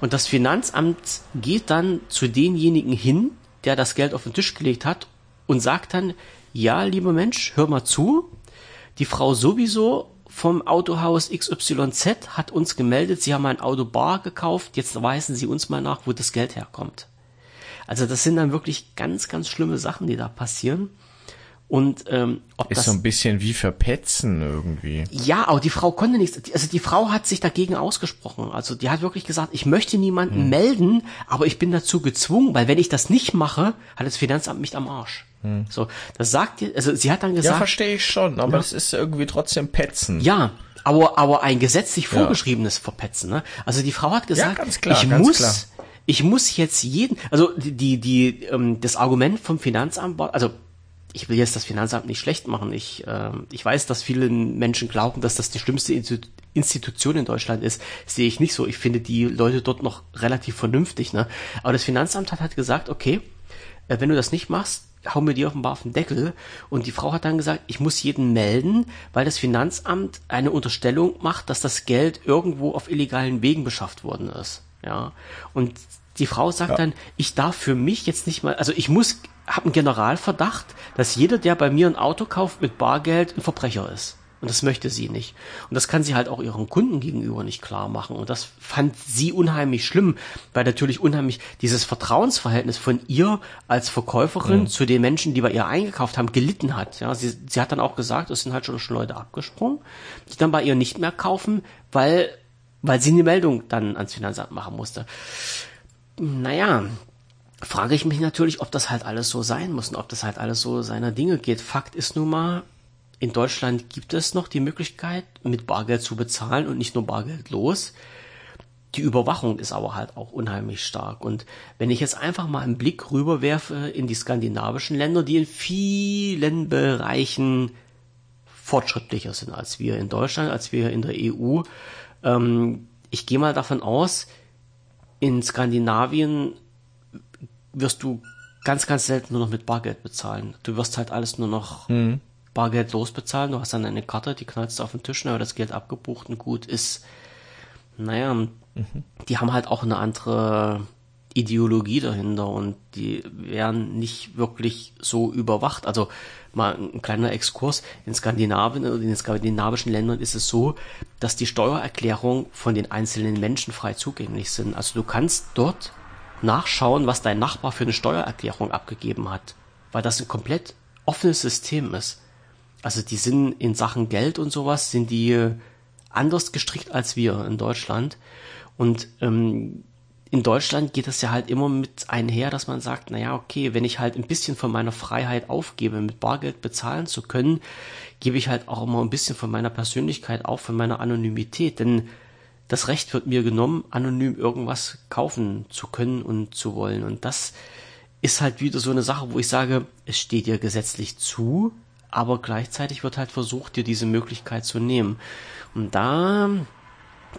[SPEAKER 2] und das Finanzamt geht dann zu denjenigen hin, der das Geld auf den Tisch gelegt hat und sagt dann, ja, lieber Mensch, hör mal zu, die Frau sowieso vom Autohaus XYZ hat uns gemeldet, sie haben ein Auto bar gekauft, jetzt weisen sie uns mal nach, wo das Geld herkommt. Also das sind dann wirklich ganz, ganz schlimme Sachen, die da passieren. Und ähm,
[SPEAKER 1] ob ist das, so ein bisschen wie verpetzen irgendwie.
[SPEAKER 2] Ja, aber die Frau konnte nichts. Also die Frau hat sich dagegen ausgesprochen. Also die hat wirklich gesagt, ich möchte niemanden hm. melden, aber ich bin dazu gezwungen, weil wenn ich das nicht mache, hat das Finanzamt mich am Arsch. Hm. So, das sagt ihr, also sie hat dann gesagt.
[SPEAKER 1] Ja, verstehe ich schon, aber es ist irgendwie trotzdem Petzen.
[SPEAKER 2] Ja, aber aber ein gesetzlich vorgeschriebenes ja. Verpetzen. Ne? Also die Frau hat gesagt, ja, klar, ich muss, klar. ich muss jetzt jeden, also die die, die ähm, das Argument vom Finanzamt, also ich will jetzt das Finanzamt nicht schlecht machen. Ich, äh, ich weiß, dass viele Menschen glauben, dass das die schlimmste Institution in Deutschland ist. Sehe ich nicht so. Ich finde die Leute dort noch relativ vernünftig. Ne? Aber das Finanzamt hat halt gesagt, okay, äh, wenn du das nicht machst, hau mir die offenbar auf den Deckel. Und die Frau hat dann gesagt, ich muss jeden melden, weil das Finanzamt eine Unterstellung macht, dass das Geld irgendwo auf illegalen Wegen beschafft worden ist. Ja. Und die Frau sagt ja. dann, ich darf für mich jetzt nicht mal, also ich muss habe einen Generalverdacht, dass jeder, der bei mir ein Auto kauft mit Bargeld, ein Verbrecher ist. Und das möchte sie nicht. Und das kann sie halt auch ihren Kunden gegenüber nicht klar machen. Und das fand sie unheimlich schlimm, weil natürlich unheimlich dieses Vertrauensverhältnis von ihr als Verkäuferin mhm. zu den Menschen, die bei ihr eingekauft haben, gelitten hat. Ja, sie, sie hat dann auch gesagt, es sind halt schon, schon Leute abgesprungen, die dann bei ihr nicht mehr kaufen, weil, weil sie eine Meldung dann ans Finanzamt machen musste. Naja, frage ich mich natürlich, ob das halt alles so sein muss und ob das halt alles so seiner Dinge geht. Fakt ist nun mal, in Deutschland gibt es noch die Möglichkeit, mit Bargeld zu bezahlen und nicht nur Bargeld los. Die Überwachung ist aber halt auch unheimlich stark. Und wenn ich jetzt einfach mal einen Blick rüberwerfe in die skandinavischen Länder, die in vielen Bereichen fortschrittlicher sind als wir in Deutschland, als wir in der EU, ähm, ich gehe mal davon aus, in Skandinavien wirst du ganz, ganz selten nur noch mit Bargeld bezahlen. Du wirst halt alles nur noch mhm. bargeldlos bezahlen. Du hast dann eine Karte, die knallst du auf den Tisch, dann wird das Geld abgebucht und gut ist. Naja, mhm. die haben halt auch eine andere Ideologie dahinter und die werden nicht wirklich so überwacht. Also mal ein kleiner Exkurs. In Skandinavien oder in den skandinavischen Ländern ist es so, dass die Steuererklärungen von den einzelnen Menschen frei zugänglich sind. Also du kannst dort nachschauen, was dein Nachbar für eine Steuererklärung abgegeben hat, weil das ein komplett offenes System ist. Also die sind in Sachen Geld und sowas, sind die anders gestrickt als wir in Deutschland. Und ähm, in Deutschland geht es ja halt immer mit einher, dass man sagt, naja, okay, wenn ich halt ein bisschen von meiner Freiheit aufgebe, mit Bargeld bezahlen zu können, gebe ich halt auch immer ein bisschen von meiner Persönlichkeit auf, von meiner Anonymität. Denn das Recht wird mir genommen, anonym irgendwas kaufen zu können und zu wollen. Und das ist halt wieder so eine Sache, wo ich sage, es steht dir gesetzlich zu, aber gleichzeitig wird halt versucht, dir diese Möglichkeit zu nehmen. Und da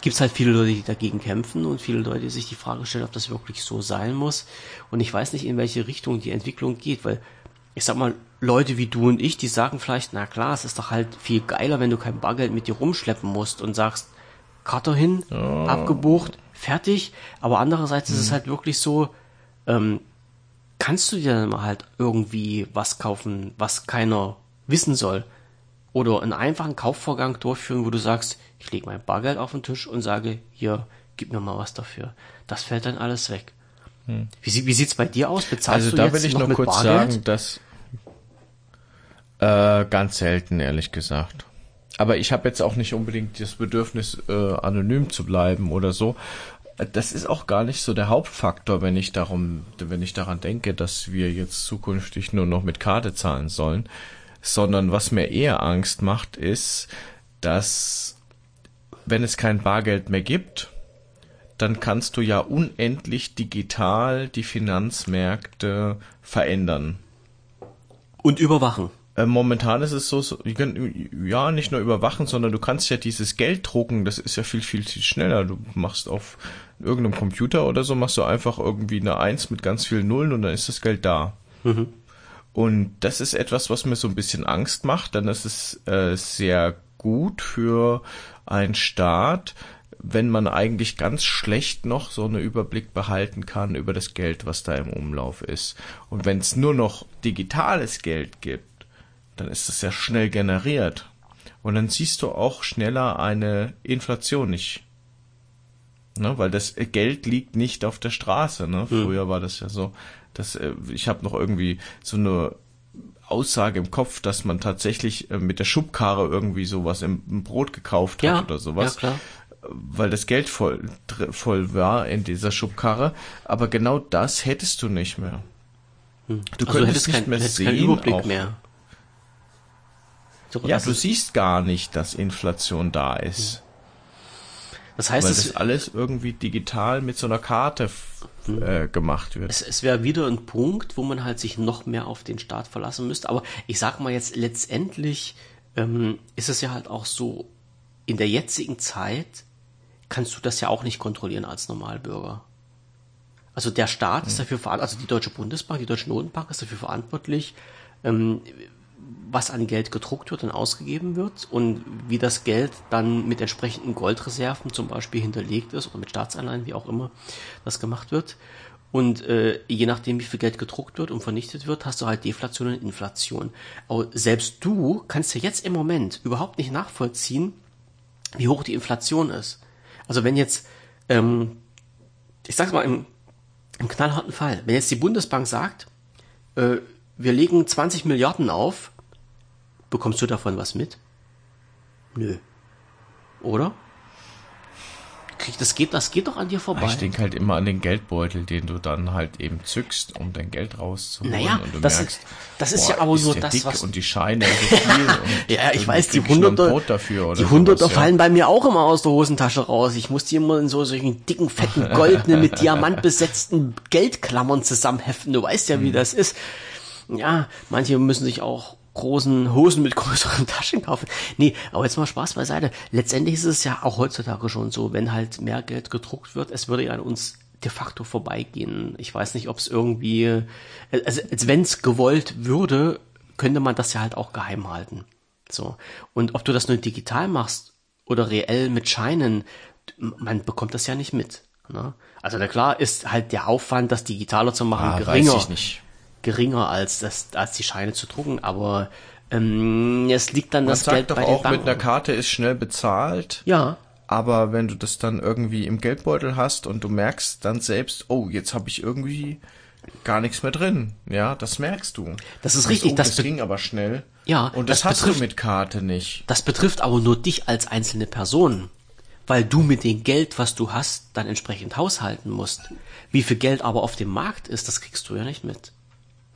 [SPEAKER 2] gibt es halt viele Leute, die dagegen kämpfen und viele Leute, die sich die Frage stellen, ob das wirklich so sein muss. Und ich weiß nicht, in welche Richtung die Entwicklung geht, weil ich sag mal, Leute wie du und ich, die sagen vielleicht, na klar, es ist doch halt viel geiler, wenn du kein Bargeld mit dir rumschleppen musst und sagst, Karte hin, oh. abgebucht, fertig. Aber andererseits hm. ist es hm. halt wirklich so, ähm, kannst du dir dann mal halt irgendwie was kaufen, was keiner wissen soll? Oder einen einfachen Kaufvorgang durchführen, wo du sagst, ich lege mein Bargeld auf den Tisch und sage, hier, gib mir mal was dafür. Das fällt dann alles weg. Hm. Wie, wie sieht's bei dir aus?
[SPEAKER 1] Bezahlst also da will ich noch, noch kurz Bargeld? sagen, dass äh, ganz selten, ehrlich gesagt. Aber ich habe jetzt auch nicht unbedingt das Bedürfnis, äh, anonym zu bleiben oder so. Das ist auch gar nicht so der Hauptfaktor, wenn ich darum, wenn ich daran denke, dass wir jetzt zukünftig nur noch mit Karte zahlen sollen, sondern was mir eher Angst macht, ist, dass wenn es kein Bargeld mehr gibt, dann kannst du ja unendlich digital die Finanzmärkte verändern.
[SPEAKER 2] Und überwachen.
[SPEAKER 1] Äh, momentan ist es so, ja, nicht nur überwachen, sondern du kannst ja dieses Geld drucken, das ist ja viel, viel, viel schneller. Du machst auf irgendeinem Computer oder so, machst du einfach irgendwie eine Eins mit ganz vielen Nullen und dann ist das Geld da. Mhm. Und das ist etwas, was mir so ein bisschen Angst macht, denn das ist äh, sehr gut für einen Staat, wenn man eigentlich ganz schlecht noch so einen Überblick behalten kann über das Geld, was da im Umlauf ist. Und wenn es nur noch digitales Geld gibt, dann ist es ja schnell generiert. Und dann siehst du auch schneller eine Inflation nicht. Ne, weil das Geld liegt nicht auf der Straße. Ne? Früher war das ja so, dass äh, ich habe noch irgendwie so eine Aussage im Kopf, dass man tatsächlich äh, mit der Schubkarre irgendwie sowas im, im Brot gekauft hat
[SPEAKER 2] Ja,
[SPEAKER 1] oder sowas
[SPEAKER 2] ja, klar.
[SPEAKER 1] weil das Geld voll, voll war in dieser Schubkarre. Aber genau das hättest du nicht mehr. Du
[SPEAKER 2] Also
[SPEAKER 1] könntest nicht
[SPEAKER 2] kein,
[SPEAKER 1] mehr
[SPEAKER 2] hättest
[SPEAKER 1] sehen.
[SPEAKER 2] keinen Überblick
[SPEAKER 1] auch.
[SPEAKER 2] mehr. So,
[SPEAKER 1] Ja,
[SPEAKER 2] das,
[SPEAKER 1] du siehst gar nicht, dass Inflation da ist.
[SPEAKER 2] Das heißt,
[SPEAKER 1] weil
[SPEAKER 2] es,
[SPEAKER 1] das alles irgendwie digital mit so einer Karte f- äh, gemacht wird.
[SPEAKER 2] es, es wäre wieder ein Punkt, wo man halt sich noch mehr auf den Staat verlassen müsste. Aber ich sag mal jetzt, letztendlich ähm, ist es ja halt auch so, in der jetzigen Zeit kannst du das ja auch nicht kontrollieren als Normalbürger. Also der Staat ist dafür verantwortlich, also die Deutsche Bundesbank, die Deutsche Notenbank ist dafür verantwortlich, ähm, was an Geld gedruckt wird und ausgegeben wird und wie das Geld dann mit entsprechenden Goldreserven zum Beispiel hinterlegt ist oder mit Staatsanleihen, wie auch immer das gemacht wird. Und äh, je nachdem, wie viel Geld gedruckt wird und vernichtet wird, hast du halt Deflation und Inflation. Aber selbst du kannst ja jetzt im Moment überhaupt nicht nachvollziehen, wie hoch die Inflation ist. Also wenn jetzt, ähm, ich sag's mal im, im knallharten Fall, wenn jetzt die Bundesbank sagt, äh, wir legen 20 Milliarden auf, bekommst du davon was mit? Nö. Oder? Krieg, das geht, das geht doch an dir vorbei.
[SPEAKER 1] Ich denke halt immer an den Geldbeutel, den du dann halt eben zückst, um dein Geld rauszuholen.
[SPEAKER 2] Naja,
[SPEAKER 1] und du
[SPEAKER 2] das-
[SPEAKER 1] merkst,
[SPEAKER 2] das ist
[SPEAKER 1] boah,
[SPEAKER 2] ja aber nur
[SPEAKER 1] der
[SPEAKER 2] das,
[SPEAKER 1] dick
[SPEAKER 2] was-
[SPEAKER 1] und die Scheine so viel. (laughs)
[SPEAKER 2] Ja, ich weiß, die
[SPEAKER 1] nur Brot dafür oder
[SPEAKER 2] die Hunderter
[SPEAKER 1] sowas, ja.
[SPEAKER 2] fallen bei mir auch immer aus der Hosentasche raus. Ich muss die immer in so solchen dicken, fetten, goldenen, mit (laughs) Diamant besetzten Geldklammern zusammenheften. Du weißt ja, wie das ist. Ja, manche müssen sich auch großen Hosen mit größeren (laughs) Taschen kaufen. Nee, aber jetzt mal Spaß beiseite. Letztendlich ist es ja auch heutzutage schon so, wenn halt mehr Geld gedruckt wird, es würde ja an uns de facto vorbeigehen. Ich weiß nicht, ob es irgendwie, also als wenn es gewollt würde, könnte man das ja halt auch geheim halten. So. Und ob du das nur digital machst oder reell mit Scheinen, man bekommt das ja nicht mit. Ne? Also na klar ist halt der Aufwand, das digitaler zu machen,
[SPEAKER 1] Ah,
[SPEAKER 2] geringer
[SPEAKER 1] weiß ich nicht.
[SPEAKER 2] Geringer als das, als die Scheine zu drucken, aber ähm, es liegt dann
[SPEAKER 1] Man
[SPEAKER 2] das Geld
[SPEAKER 1] sagt doch
[SPEAKER 2] bei den
[SPEAKER 1] auch, mit
[SPEAKER 2] Banken.
[SPEAKER 1] einer Karte ist schnell bezahlt.
[SPEAKER 2] ja,
[SPEAKER 1] Aber wenn du das dann irgendwie im Geldbeutel hast und du merkst dann selbst, oh, jetzt habe ich irgendwie gar nichts mehr drin. Ja, das merkst du.
[SPEAKER 2] Das ist richtig,
[SPEAKER 1] Oh,
[SPEAKER 2] das
[SPEAKER 1] das, ging aber schnell.
[SPEAKER 2] Ja,
[SPEAKER 1] Und das,
[SPEAKER 2] das
[SPEAKER 1] hast
[SPEAKER 2] betrifft-
[SPEAKER 1] du mit Karte nicht.
[SPEAKER 2] das betrifft aber nur dich als einzelne Person, weil du mit dem Geld, was du hast, dann entsprechend haushalten musst. Wie viel Geld aber auf dem Markt ist, das kriegst du ja nicht mit.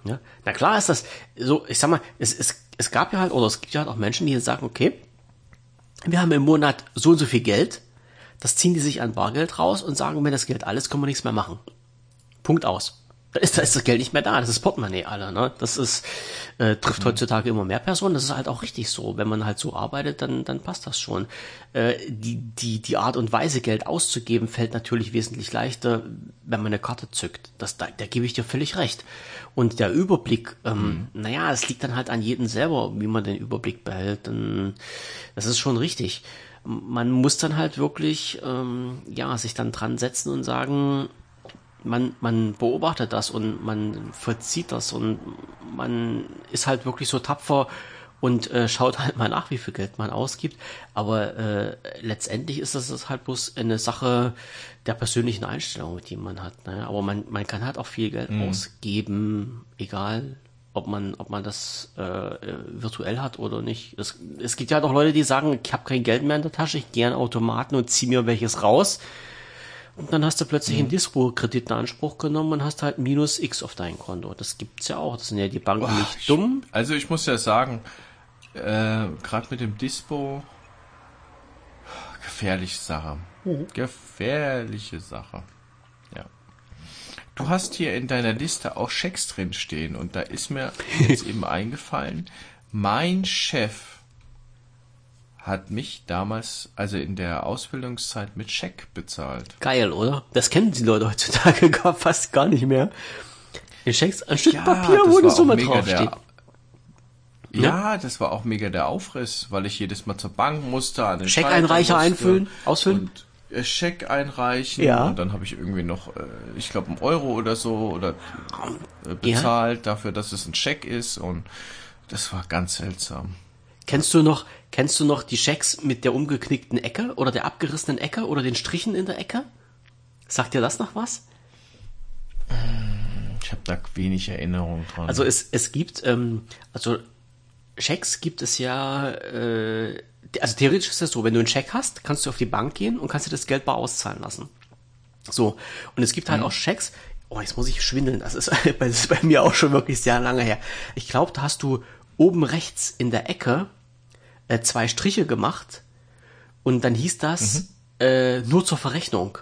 [SPEAKER 2] Ja? Na klar ist das so, ich sag mal, es, es, es gab ja halt, oder es gibt ja halt auch Menschen, die sagen, okay, wir haben im Monat so und so viel Geld, das ziehen die sich an Bargeld raus und sagen, wenn das Geld alles, können wir nichts mehr machen. Punkt aus. Da ist, da ist das Geld nicht mehr da, das ist Portemonnaie alle, ne? Das ist, äh, trifft heutzutage immer mehr Personen, das ist halt auch richtig so. Wenn man halt so arbeitet, dann, dann passt das schon. Äh, die, die, die Art und Weise, Geld auszugeben, fällt natürlich wesentlich leichter, wenn man eine Karte zückt. Das, da, da gebe ich dir völlig recht. Und der Überblick, ähm, naja, es liegt dann halt an jedem selber, wie man den Überblick behält. Dann, das ist schon richtig. Man muss dann halt wirklich, ähm, ja, sich dann dran setzen und sagen, man, man beobachtet das und man verzieht das und man ist halt wirklich so tapfer und äh, schaut halt mal nach, wie viel Geld man ausgibt. Aber äh, letztendlich ist das halt bloß eine Sache der persönlichen Einstellung, die man hat. Ne? Aber man, man kann halt auch viel Geld ausgeben, egal ob man, ob man das äh, virtuell hat oder nicht. Es, es gibt ja doch Leute, die sagen, ich habe kein Geld mehr in der Tasche, ich gehe an Automaten und ziehe mir welches raus. Und dann hast du plötzlich einen Dispo-Kredit in Anspruch genommen und hast halt minus X auf dein Konto. Das gibt's ja auch. Das sind ja die Banken nicht
[SPEAKER 1] ich,
[SPEAKER 2] dumm.
[SPEAKER 1] Also ich muss ja sagen, äh, gerade mit dem Dispo, gefährliche Sache.
[SPEAKER 2] Mhm.
[SPEAKER 1] Gefährliche Sache. Ja. Du hast hier in deiner Liste auch Schecks drin stehen und da ist mir (laughs) jetzt eben eingefallen, mein Chef hat mich damals, also in der Ausbildungszeit mit Scheck bezahlt.
[SPEAKER 2] Geil, oder? Das kennen die Leute heutzutage (laughs) gar fast gar nicht mehr. Du schenkst ein Stück Papier,
[SPEAKER 1] das
[SPEAKER 2] wo
[SPEAKER 1] auch
[SPEAKER 2] Summe draufsteht.
[SPEAKER 1] der- Ja, das war auch mega der Aufriss, weil ich jedes Mal zur Bank musste, an den
[SPEAKER 2] Scheckeinreicher
[SPEAKER 1] Schalter musste
[SPEAKER 2] einfüllen, ausfüllen?
[SPEAKER 1] Äh, Scheck einreichen
[SPEAKER 2] Ja.
[SPEAKER 1] und dann habe ich irgendwie noch, äh, ich glaube, einen Euro oder so oder äh, bezahlt dafür, dass es ein Scheck ist und das war ganz seltsam.
[SPEAKER 2] Kennst du noch, kennst du noch die Schecks mit der umgeknickten Ecke oder der abgerissenen Ecke oder den Strichen in der Ecke? Sagt dir das noch was?
[SPEAKER 1] Ich habe da wenig Erinnerung dran.
[SPEAKER 2] Also es, es gibt, ähm, also Schecks gibt es ja, äh, also theoretisch ist das so, wenn du einen Scheck hast, kannst du auf die Bank gehen und kannst dir das Geld bar auszahlen lassen. So, und es gibt halt auch Schecks, oh, jetzt muss ich schwindeln, das ist, (laughs) das ist bei mir auch schon wirklich sehr lange her. Ich glaube, da hast du oben rechts in der Ecke äh, zwei Striche gemacht und dann hieß das äh, nur zur Verrechnung.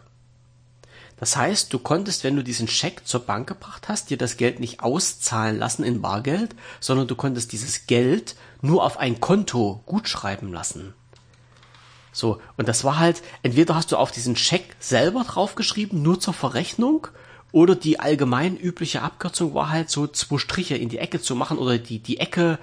[SPEAKER 2] Das heißt, du konntest, wenn du diesen Scheck zur Bank gebracht hast, dir das Geld nicht auszahlen lassen in Bargeld, sondern du konntest dieses Geld nur auf ein Konto gutschreiben lassen. So, und das war halt, entweder hast du auf diesen Scheck selber draufgeschrieben, nur zur Verrechnung, oder die allgemein übliche Abkürzung war halt so zwei Striche in die Ecke zu machen oder die, die Ecke,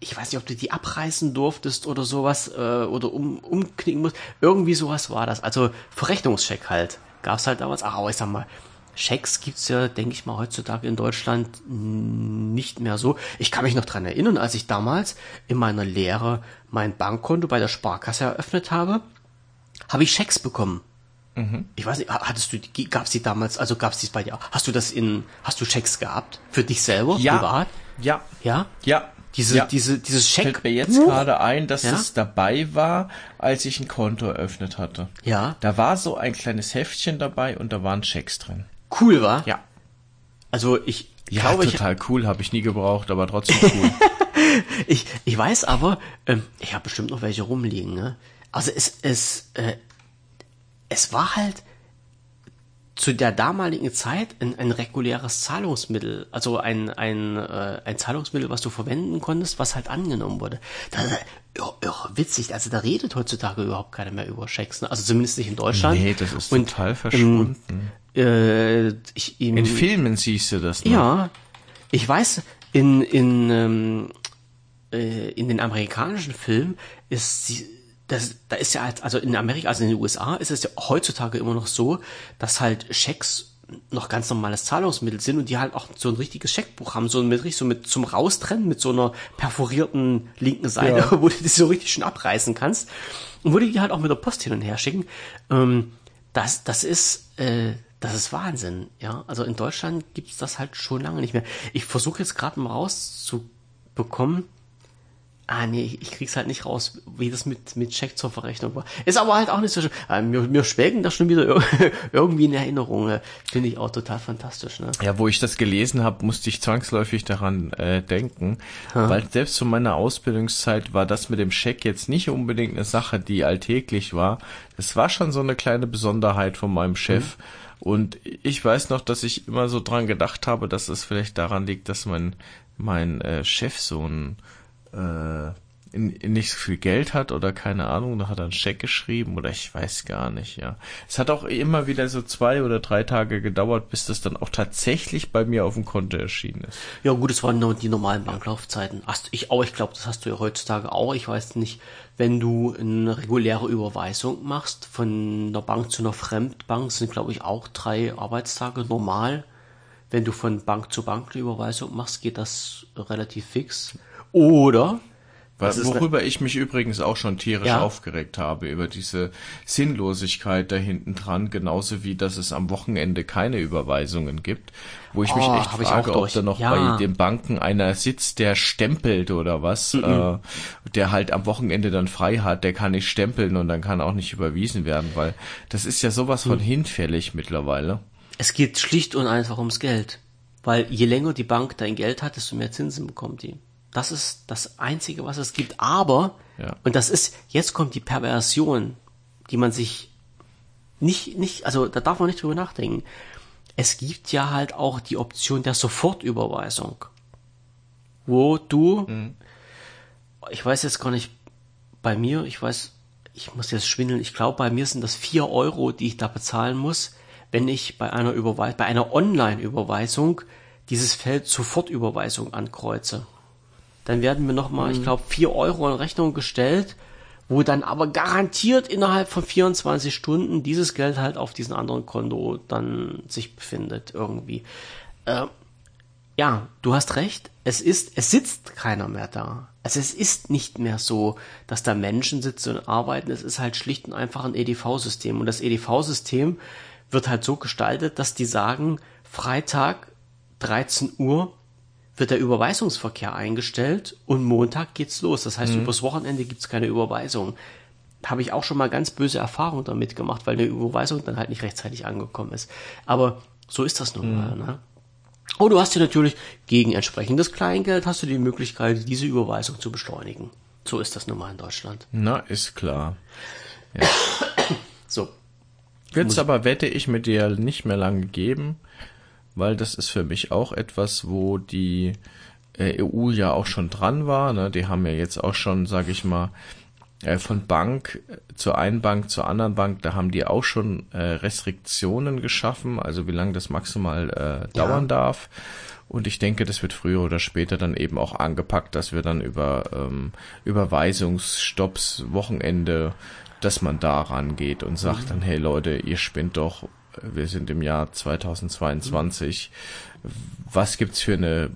[SPEAKER 2] ich weiß nicht, ob du die abreißen durftest oder sowas, äh, oder um, umknicken musst. Irgendwie sowas war das. Also Verrechnungscheck halt. Gab's halt damals. Ach, aber ich sag mal, Schecks gibt's ja, denke ich mal, heutzutage in Deutschland nicht mehr so. Ich kann mich noch dran erinnern, als ich damals in meiner Lehre mein Bankkonto bei der Sparkasse eröffnet habe, habe ich Schecks bekommen. Ich weiß nicht, hattest du, die- gab's die damals, also gab's dies bei dir? Hast du das in, hast du Schecks gehabt? Für dich selber?
[SPEAKER 1] ja,
[SPEAKER 2] Privat?
[SPEAKER 1] ja,
[SPEAKER 2] Ja?
[SPEAKER 1] ja.
[SPEAKER 2] Diese,
[SPEAKER 1] ja.
[SPEAKER 2] diese, dieses Scheck.
[SPEAKER 1] fällt mir jetzt gerade ein, dass
[SPEAKER 2] Ja?
[SPEAKER 1] es dabei war, als ich ein Konto eröffnet hatte.
[SPEAKER 2] Ja.
[SPEAKER 1] Da war so ein kleines Heftchen dabei und da waren Checks drin.
[SPEAKER 2] Cool war.
[SPEAKER 1] Ja.
[SPEAKER 2] Also ich
[SPEAKER 1] Ja,
[SPEAKER 2] glaube, ich,
[SPEAKER 1] total cool, habe ich nie gebraucht, aber trotzdem (laughs) cool.
[SPEAKER 2] ich, ich weiß aber, ähm, ich habe bestimmt noch welche rumliegen, ne? Also es, es, äh, es war halt zu der damaligen Zeit ein, ein reguläres Zahlungsmittel, also ein, ein, äh, ein Zahlungsmittel, was du verwenden konntest, was halt angenommen wurde. Da, ja, ja, witzig, also da redet heutzutage überhaupt keiner mehr über Schecks, ne? also zumindest nicht in Deutschland.
[SPEAKER 1] Nee, das ist
[SPEAKER 2] Und,
[SPEAKER 1] total verschwunden.
[SPEAKER 2] Äh, ich,
[SPEAKER 1] In Filmen siehst du das noch.
[SPEAKER 2] ja, ich weiß, in, in, ähm, äh, in den amerikanischen Filmen ist sie, das, da ist ja halt, also in Amerika, also in den USA ist es ja heutzutage immer noch so, dass halt Schecks noch ganz normales Zahlungsmittel sind und die halt auch so ein richtiges Scheckbuch haben, so mit richtig so mit zum Raustrennen mit so einer perforierten linken Seite,
[SPEAKER 1] Ja. (laughs)
[SPEAKER 2] wo du das so richtig schön abreißen kannst und wo die die halt auch mit der Post hin und her schicken. Ähm, das, das ist, äh, das ist Wahnsinn, ja. Also in Deutschland gibt's das halt schon lange nicht mehr. Ich versuche jetzt gerade mal rauszubekommen. Ah, nee, ich krieg's halt nicht raus, wie das mit, mit Check zur Verrechnung war. Ist aber halt auch nicht so schön. Äh, mir, mir schwelgen das schon wieder ir- (laughs) irgendwie in Erinnerung. äh, Finde ich auch total fantastisch, ne?
[SPEAKER 1] Ja, wo ich das gelesen habe, musste ich zwangsläufig daran äh, denken, weil selbst zu meiner Ausbildungszeit war das mit dem Scheck jetzt nicht unbedingt eine Sache, die alltäglich war. Das war schon so eine kleine Besonderheit von meinem Chef. Und ich weiß noch, dass ich immer so dran gedacht habe, dass es vielleicht daran liegt, dass mein mein äh, Chef so ein äh, in, in nicht so viel Geld hat oder keine Ahnung, da hat er einen Scheck geschrieben oder ich weiß gar nicht, ja. Es hat auch immer wieder so zwei oder drei Tage gedauert, bis das dann auch tatsächlich bei mir auf dem Konto erschienen ist.
[SPEAKER 2] Ja gut, es waren nur die normalen Banklaufzeiten. Hast ich auch, ich glaube, das hast du ja heutzutage auch. Ich weiß nicht, wenn du eine reguläre Überweisung machst von einer Bank zu einer Fremdbank, sind glaube ich auch drei Arbeitstage normal. Wenn du von Bank zu Bank eine Überweisung machst, geht das relativ fix. Oder
[SPEAKER 1] Was, worüber ich mich übrigens auch schon tierisch
[SPEAKER 2] Ja.
[SPEAKER 1] aufgeregt habe, über diese Sinnlosigkeit da hinten dran, genauso wie dass es am Wochenende keine Überweisungen gibt, wo ich mich
[SPEAKER 2] Oh,
[SPEAKER 1] echt
[SPEAKER 2] hab ich auch
[SPEAKER 1] frage, ob da noch
[SPEAKER 2] Ja.
[SPEAKER 1] bei den Banken einer sitzt, der stempelt oder was,
[SPEAKER 2] Mhm.
[SPEAKER 1] äh, der halt am Wochenende dann frei hat, der kann nicht stempeln und dann kann auch nicht überwiesen werden, weil das ist ja sowas
[SPEAKER 2] Mhm.
[SPEAKER 1] von hinfällig mittlerweile.
[SPEAKER 2] es geht schlicht und einfach ums Geld. Weil je länger die Bank dein Geld hat, desto mehr Zinsen bekommt die. Das ist das Einzige, was es gibt. Aber,
[SPEAKER 1] Ja.
[SPEAKER 2] und das ist, jetzt kommt die Perversion, die man sich nicht, nicht, also da darf man nicht drüber nachdenken. Es gibt ja halt auch die Option der Sofortüberweisung. Wo du, ich weiß jetzt gar nicht, bei mir, ich weiß, ich muss jetzt schwindeln, ich glaube, bei mir sind das vier Euro, die ich da bezahlen muss, wenn ich bei einer Überweisung, bei einer Online-Überweisung dieses Feld Sofortüberweisung ankreuze. Dann werden mir nochmal, ich glaube, vier Euro in Rechnung gestellt, wo dann aber garantiert innerhalb von 24 Stunden dieses Geld halt auf diesem anderen Konto dann sich befindet irgendwie. Äh, ja, du hast recht. Es ist, es sitzt keiner mehr da. Also es ist nicht mehr so, dass da Menschen sitzen und arbeiten. Es ist halt schlicht und einfach ein EDV-System. Und das EDV-System wird halt so gestaltet, dass die sagen, Freitag 13 Uhr wird der Überweisungsverkehr eingestellt und Montag geht's los. Das heißt, mhm. übers Wochenende gibt's keine Überweisung. Habe ich auch schon mal ganz böse Erfahrungen damit gemacht, weil eine Überweisung dann halt nicht rechtzeitig angekommen ist. Aber so ist das nun mal. Mhm. Ne? Und du hast ja natürlich gegen entsprechendes Kleingeld hast du die Möglichkeit, diese Überweisung zu beschleunigen. So ist das nun mal in Deutschland.
[SPEAKER 1] Na, ist klar. Ja. (coughs)
[SPEAKER 2] so.
[SPEAKER 1] Jetzt aber wette ich mit dir nicht mehr lange geben, weil das ist für mich auch etwas, wo die äh, EU ja auch schon dran war. Ne? Die haben ja jetzt auch schon, sag ich mal, äh, von Bank zur einen Bank zur anderen Bank, da haben die auch schon äh, Restriktionen geschaffen, also wie lange das maximal äh, dauern ja. darf. Und ich denke, das wird früher oder später dann eben auch angepackt, dass wir dann über ähm, Überweisungsstopps, Wochenende, dass man da rangeht und sagt mhm. dann, hey Leute, ihr spinnt doch, wir sind im Jahr 2022. Mhm. Was gibt's für eine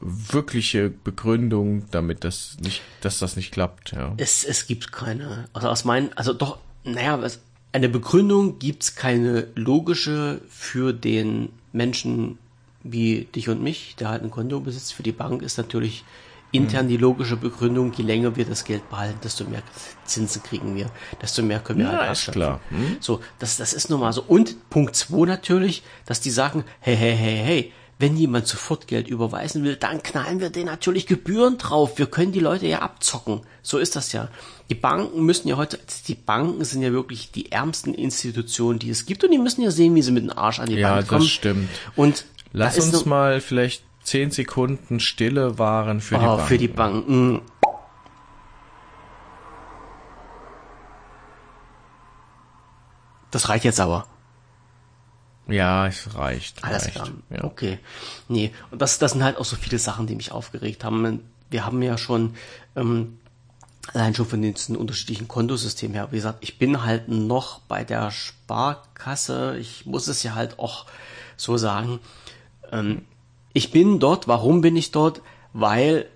[SPEAKER 1] wirkliche Begründung, damit das nicht, dass das nicht klappt, ja.
[SPEAKER 2] Es, es gibt keine. Also aus meinen, also doch, naja, eine Begründung gibt's keine logische für den Menschen wie dich und mich, der halt ein Konto besitzt. Für die Bank ist natürlich intern die logische Begründung, je länger wir das Geld behalten, desto mehr Zinsen kriegen wir, desto mehr können wir
[SPEAKER 1] ja, halt ist klar.
[SPEAKER 2] Hm? So, das, das ist nun mal so. Und Punkt zwei natürlich, dass die sagen, hey, hey, hey, hey, wenn jemand sofort Geld überweisen will, dann knallen wir den natürlich Gebühren drauf. Wir können die Leute ja abzocken. So ist das ja. Die Banken müssen ja heute, die Banken sind ja wirklich die ärmsten Institutionen, die es gibt und die müssen ja sehen, wie sie mit dem Arsch an die
[SPEAKER 1] ja,
[SPEAKER 2] Bank kommen.
[SPEAKER 1] Ja, das stimmt.
[SPEAKER 2] Und
[SPEAKER 1] lass uns mal vielleicht zehn Sekunden Stille wahren für oh, die Banken.
[SPEAKER 2] Für die Banken. Das reicht jetzt aber.
[SPEAKER 1] Ja, es reicht.
[SPEAKER 2] Alles
[SPEAKER 1] reicht.
[SPEAKER 2] klar.
[SPEAKER 1] Ja.
[SPEAKER 2] Okay. Nee, und das, das sind halt auch so viele Sachen, die mich aufgeregt haben. Wir haben ja schon, ähm, allein schon von den unterschiedlichen Kontosystemen her, wie gesagt, ich bin halt noch bei der Sparkasse. Ich muss es ja halt auch so sagen. Ähm, ich bin dort. Warum bin ich dort? Weil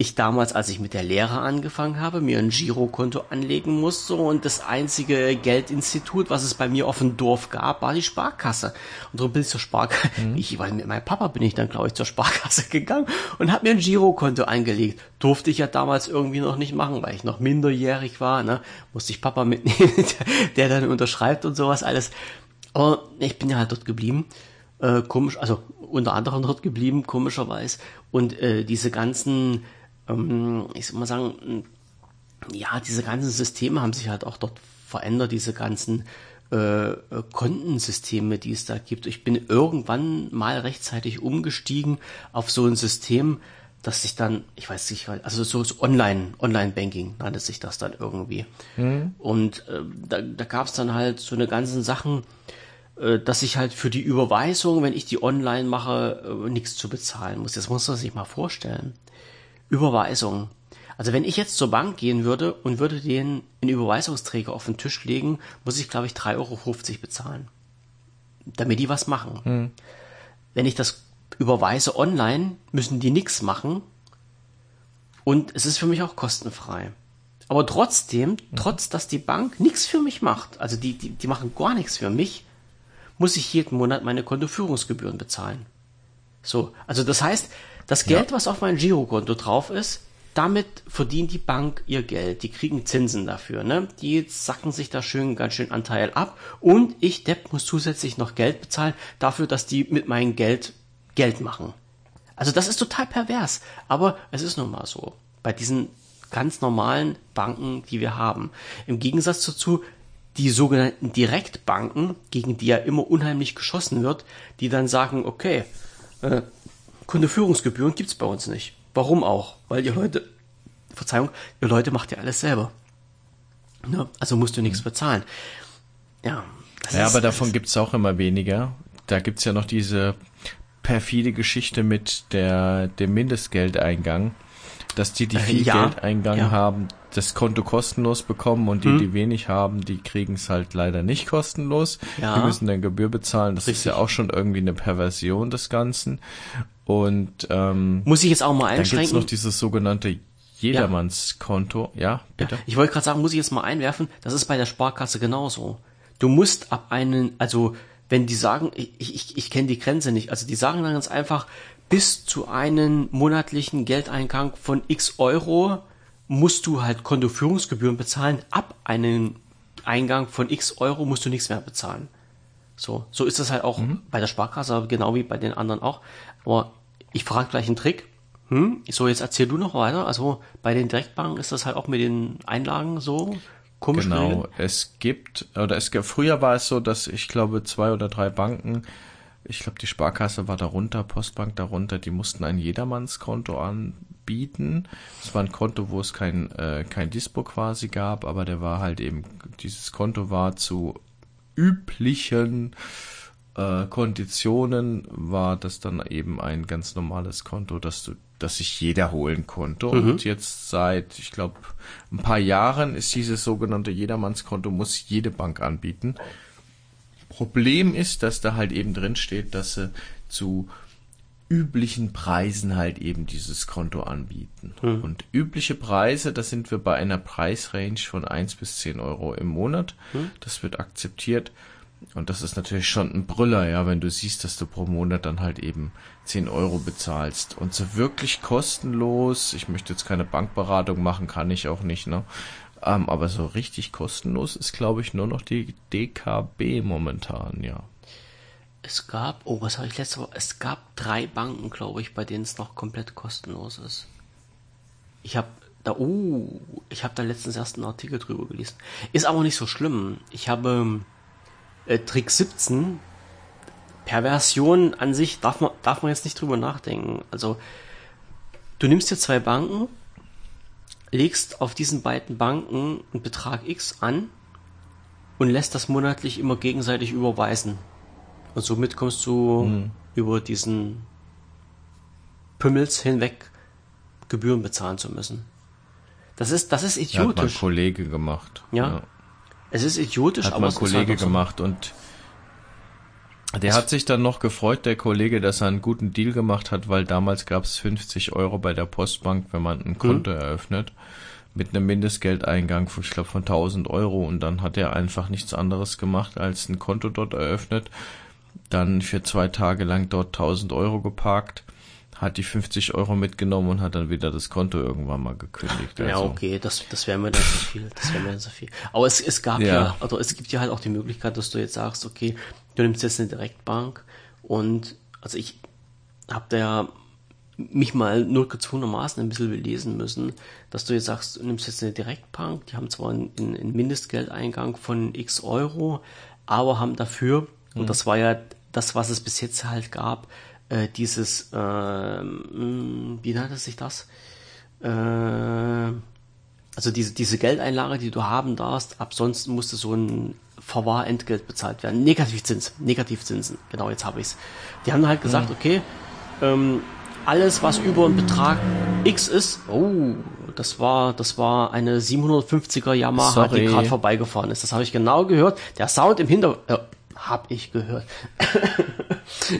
[SPEAKER 2] ich damals, als ich mit der Lehre angefangen habe, mir ein Girokonto anlegen musste und das einzige Geldinstitut, was es bei mir auf dem Dorf gab, war die Sparkasse. Und darum bin ich zur Sparkasse, mhm. ich, weil mit meinem Papa bin ich dann, glaube ich, zur Sparkasse (laughs) gegangen und habe mir ein Girokonto angelegt. Durfte ich ja damals irgendwie noch nicht machen, weil ich noch minderjährig war, ne? Musste ich Papa mitnehmen, (laughs) der dann unterschreibt und sowas alles. Aber ich bin ja halt dort geblieben. Äh, komisch, also unter anderem dort geblieben, komischerweise. Und äh, diese ganzen ähm, ich soll mal sagen, ja, diese ganzen Systeme haben sich halt auch dort verändert, diese ganzen äh, Kontensysteme, die es da gibt. Ich bin irgendwann mal rechtzeitig umgestiegen auf so ein System, dass sich dann, ich weiß nicht, also so, so Online, Online-Banking nannte sich das dann irgendwie. Mhm. Und äh, da, da gab es dann halt so eine ganzen Sachen, äh, dass ich halt für die Überweisung, wenn ich die online mache, äh, nichts zu bezahlen muss. Das muss man sich mal vorstellen. Überweisung. Also wenn ich jetzt zur Bank gehen würde und würde den einen Überweisungsträger auf den Tisch legen, muss ich, glaube ich, 3,50 Euro bezahlen. Damit die was machen. Hm. Wenn ich das überweise online, müssen die nichts machen. Und es ist für mich auch kostenfrei. Aber trotzdem, hm. trotz dass die Bank nichts für mich macht, also die, die, die machen gar nichts für mich, muss ich jeden Monat meine Kontoführungsgebühren bezahlen. So, also das heißt, das Geld, ja. was auf mein Girokonto drauf ist, damit verdient die Bank ihr Geld. Die kriegen Zinsen dafür, ne? Die sacken sich da schön, ganz schön Anteil ab. Und ich, Depp, muss zusätzlich noch Geld bezahlen dafür, dass die mit meinem Geld Geld machen. Also das ist total pervers. Aber es ist nun mal so. Bei diesen ganz normalen Banken, die wir haben. Im Gegensatz dazu, die sogenannten Direktbanken, gegen die ja immer unheimlich geschossen wird, die dann sagen, okay, äh, Kundeführungsgebühren gibt's bei uns nicht. Warum auch? Weil ihr Leute, Verzeihung, ihr Leute macht ja alles selber. Ne? Also musst du nichts mhm. bezahlen. Ja.
[SPEAKER 1] ja, aber davon gibt's auch immer weniger. Da gibt's ja noch diese perfide Geschichte mit der, dem Mindestgeldeingang, dass die, die äh, viel ja, Geldeingang ja. haben, das Konto kostenlos bekommen und die, hm. die wenig haben, die kriegen es halt leider nicht kostenlos. Ja. Die müssen dann Gebühr bezahlen. Das Richtig. ist ja auch schon irgendwie eine Perversion des Ganzen. Und ähm,
[SPEAKER 2] Muss ich jetzt auch mal
[SPEAKER 1] dann gibt's
[SPEAKER 2] einschränken?
[SPEAKER 1] noch dieses sogenannte Jedermannskonto. Ja, bitte.
[SPEAKER 2] Ich wollte gerade sagen, muss ich jetzt mal einwerfen, das ist bei der Sparkasse genauso. Du musst ab einen, also wenn die sagen, ich, ich, ich kenne die Grenze nicht, also die sagen dann ganz einfach, bis zu einen monatlichen Geldeingang von x Euro musst du halt Kontoführungsgebühren bezahlen. Ab einem Eingang von x Euro musst du nichts mehr bezahlen. So, so ist das halt auch bei der Sparkasse, genau wie bei den anderen auch. Aber ich frage gleich einen Trick. Hm? So, jetzt erzähl du noch weiter. Also bei den Direktbanken ist das halt auch mit den Einlagen so komisch
[SPEAKER 1] Genau,
[SPEAKER 2] geregelt?
[SPEAKER 1] es gibt, oder es gibt, früher war es so, dass ich glaube zwei oder drei Banken, ich glaube die Sparkasse war darunter, Postbank darunter, die mussten ein Jedermannskonto anbieten. Es war ein Konto, wo es kein, äh, kein Dispo quasi gab, aber der war halt eben, dieses Konto war zu üblichen äh, Konditionen war das dann eben ein ganz normales Konto, das du, das sich jeder holen konnte. Und jetzt seit, ich glaube, ein paar Jahren ist dieses sogenannte Jedermannskonto muss jede Bank anbieten. Problem ist, dass da halt eben drin steht, dass sie zu üblichen Preisen halt eben dieses Konto anbieten. Und übliche Preise, da sind wir bei einer Preisrange von 1 bis 10 Euro im Monat. Das wird akzeptiert. Und das ist natürlich schon ein Brüller, ja, wenn du siehst, dass du pro Monat dann halt eben 10 Euro bezahlst. Und so wirklich kostenlos, ich möchte jetzt keine Bankberatung machen, kann ich auch nicht, ne? Ähm, aber so richtig kostenlos ist, glaube ich, nur noch die DKB momentan, ja.
[SPEAKER 2] Es gab, oh, was habe ich letzte Woche? Es gab drei Banken, glaube ich, bei denen es noch komplett kostenlos ist. Ich habe da, oh, ich habe da letztens erst einen Artikel drüber gelesen. Ist aber nicht so schlimm. Ich habe äh, Trick 17, Perversion an sich, darf man, darf man jetzt nicht drüber nachdenken. Also, du nimmst dir zwei Banken, legst auf diesen beiden Banken einen Betrag X an und lässt das monatlich immer gegenseitig überweisen. Und somit kommst du über diesen Pümmels hinweg, Gebühren bezahlen zu müssen. Das ist, das ist
[SPEAKER 1] Ja, hat mein
[SPEAKER 2] idiotisch.
[SPEAKER 1] Kollege gemacht.
[SPEAKER 2] Ja. Es ist idiotisch,
[SPEAKER 1] Hat
[SPEAKER 2] aber
[SPEAKER 1] mein
[SPEAKER 2] es ist
[SPEAKER 1] Kollege
[SPEAKER 2] halt auch so.
[SPEAKER 1] gemacht und der hat sich dann noch gefreut, der Kollege, dass er einen guten Deal gemacht hat, weil damals gab es 50 Euro bei der Postbank, wenn man ein Konto eröffnet, mit einem Mindestgeldeingang, von, ich glaube, von 1000 Euro und dann hat er einfach nichts anderes gemacht, als ein Konto dort eröffnet, dann für zwei Tage lang dort 1000 Euro geparkt, hat die 50 Euro mitgenommen und hat dann wieder das Konto irgendwann mal gekündigt.
[SPEAKER 2] Ja,
[SPEAKER 1] Also,
[SPEAKER 2] okay, das, das wäre mir dann zu viel. Das wäre mir dann zu viel. Aber es, es gab ja.
[SPEAKER 1] Ja.
[SPEAKER 2] oder es gibt ja halt auch die Möglichkeit, dass du jetzt sagst, okay, du nimmst jetzt eine Direktbank und also ich habe da ja mich mal nur gezwungenermaßen ein bisschen belesen müssen, dass du jetzt sagst, du nimmst jetzt eine Direktbank, die haben zwar einen, einen Mindestgeldeingang von x Euro, aber haben dafür, und das war ja das, was es bis jetzt halt gab, äh, dieses, ähm, wie nannte sich das? Äh, also diese, diese Geldeinlage, die du haben darfst, ab sonst musste so ein Verwahrentgelt bezahlt werden. Negativzins, Negativzinsen, genau, jetzt habe ich's. Die haben halt gesagt, okay, ähm, alles, was über einen Betrag X ist, oh, das war, das war eine 750er Yamaha, die
[SPEAKER 1] Sorry.
[SPEAKER 2] gerade vorbeigefahren ist. Das habe ich genau gehört. Der Sound im Hintergrund, äh, habe ich gehört.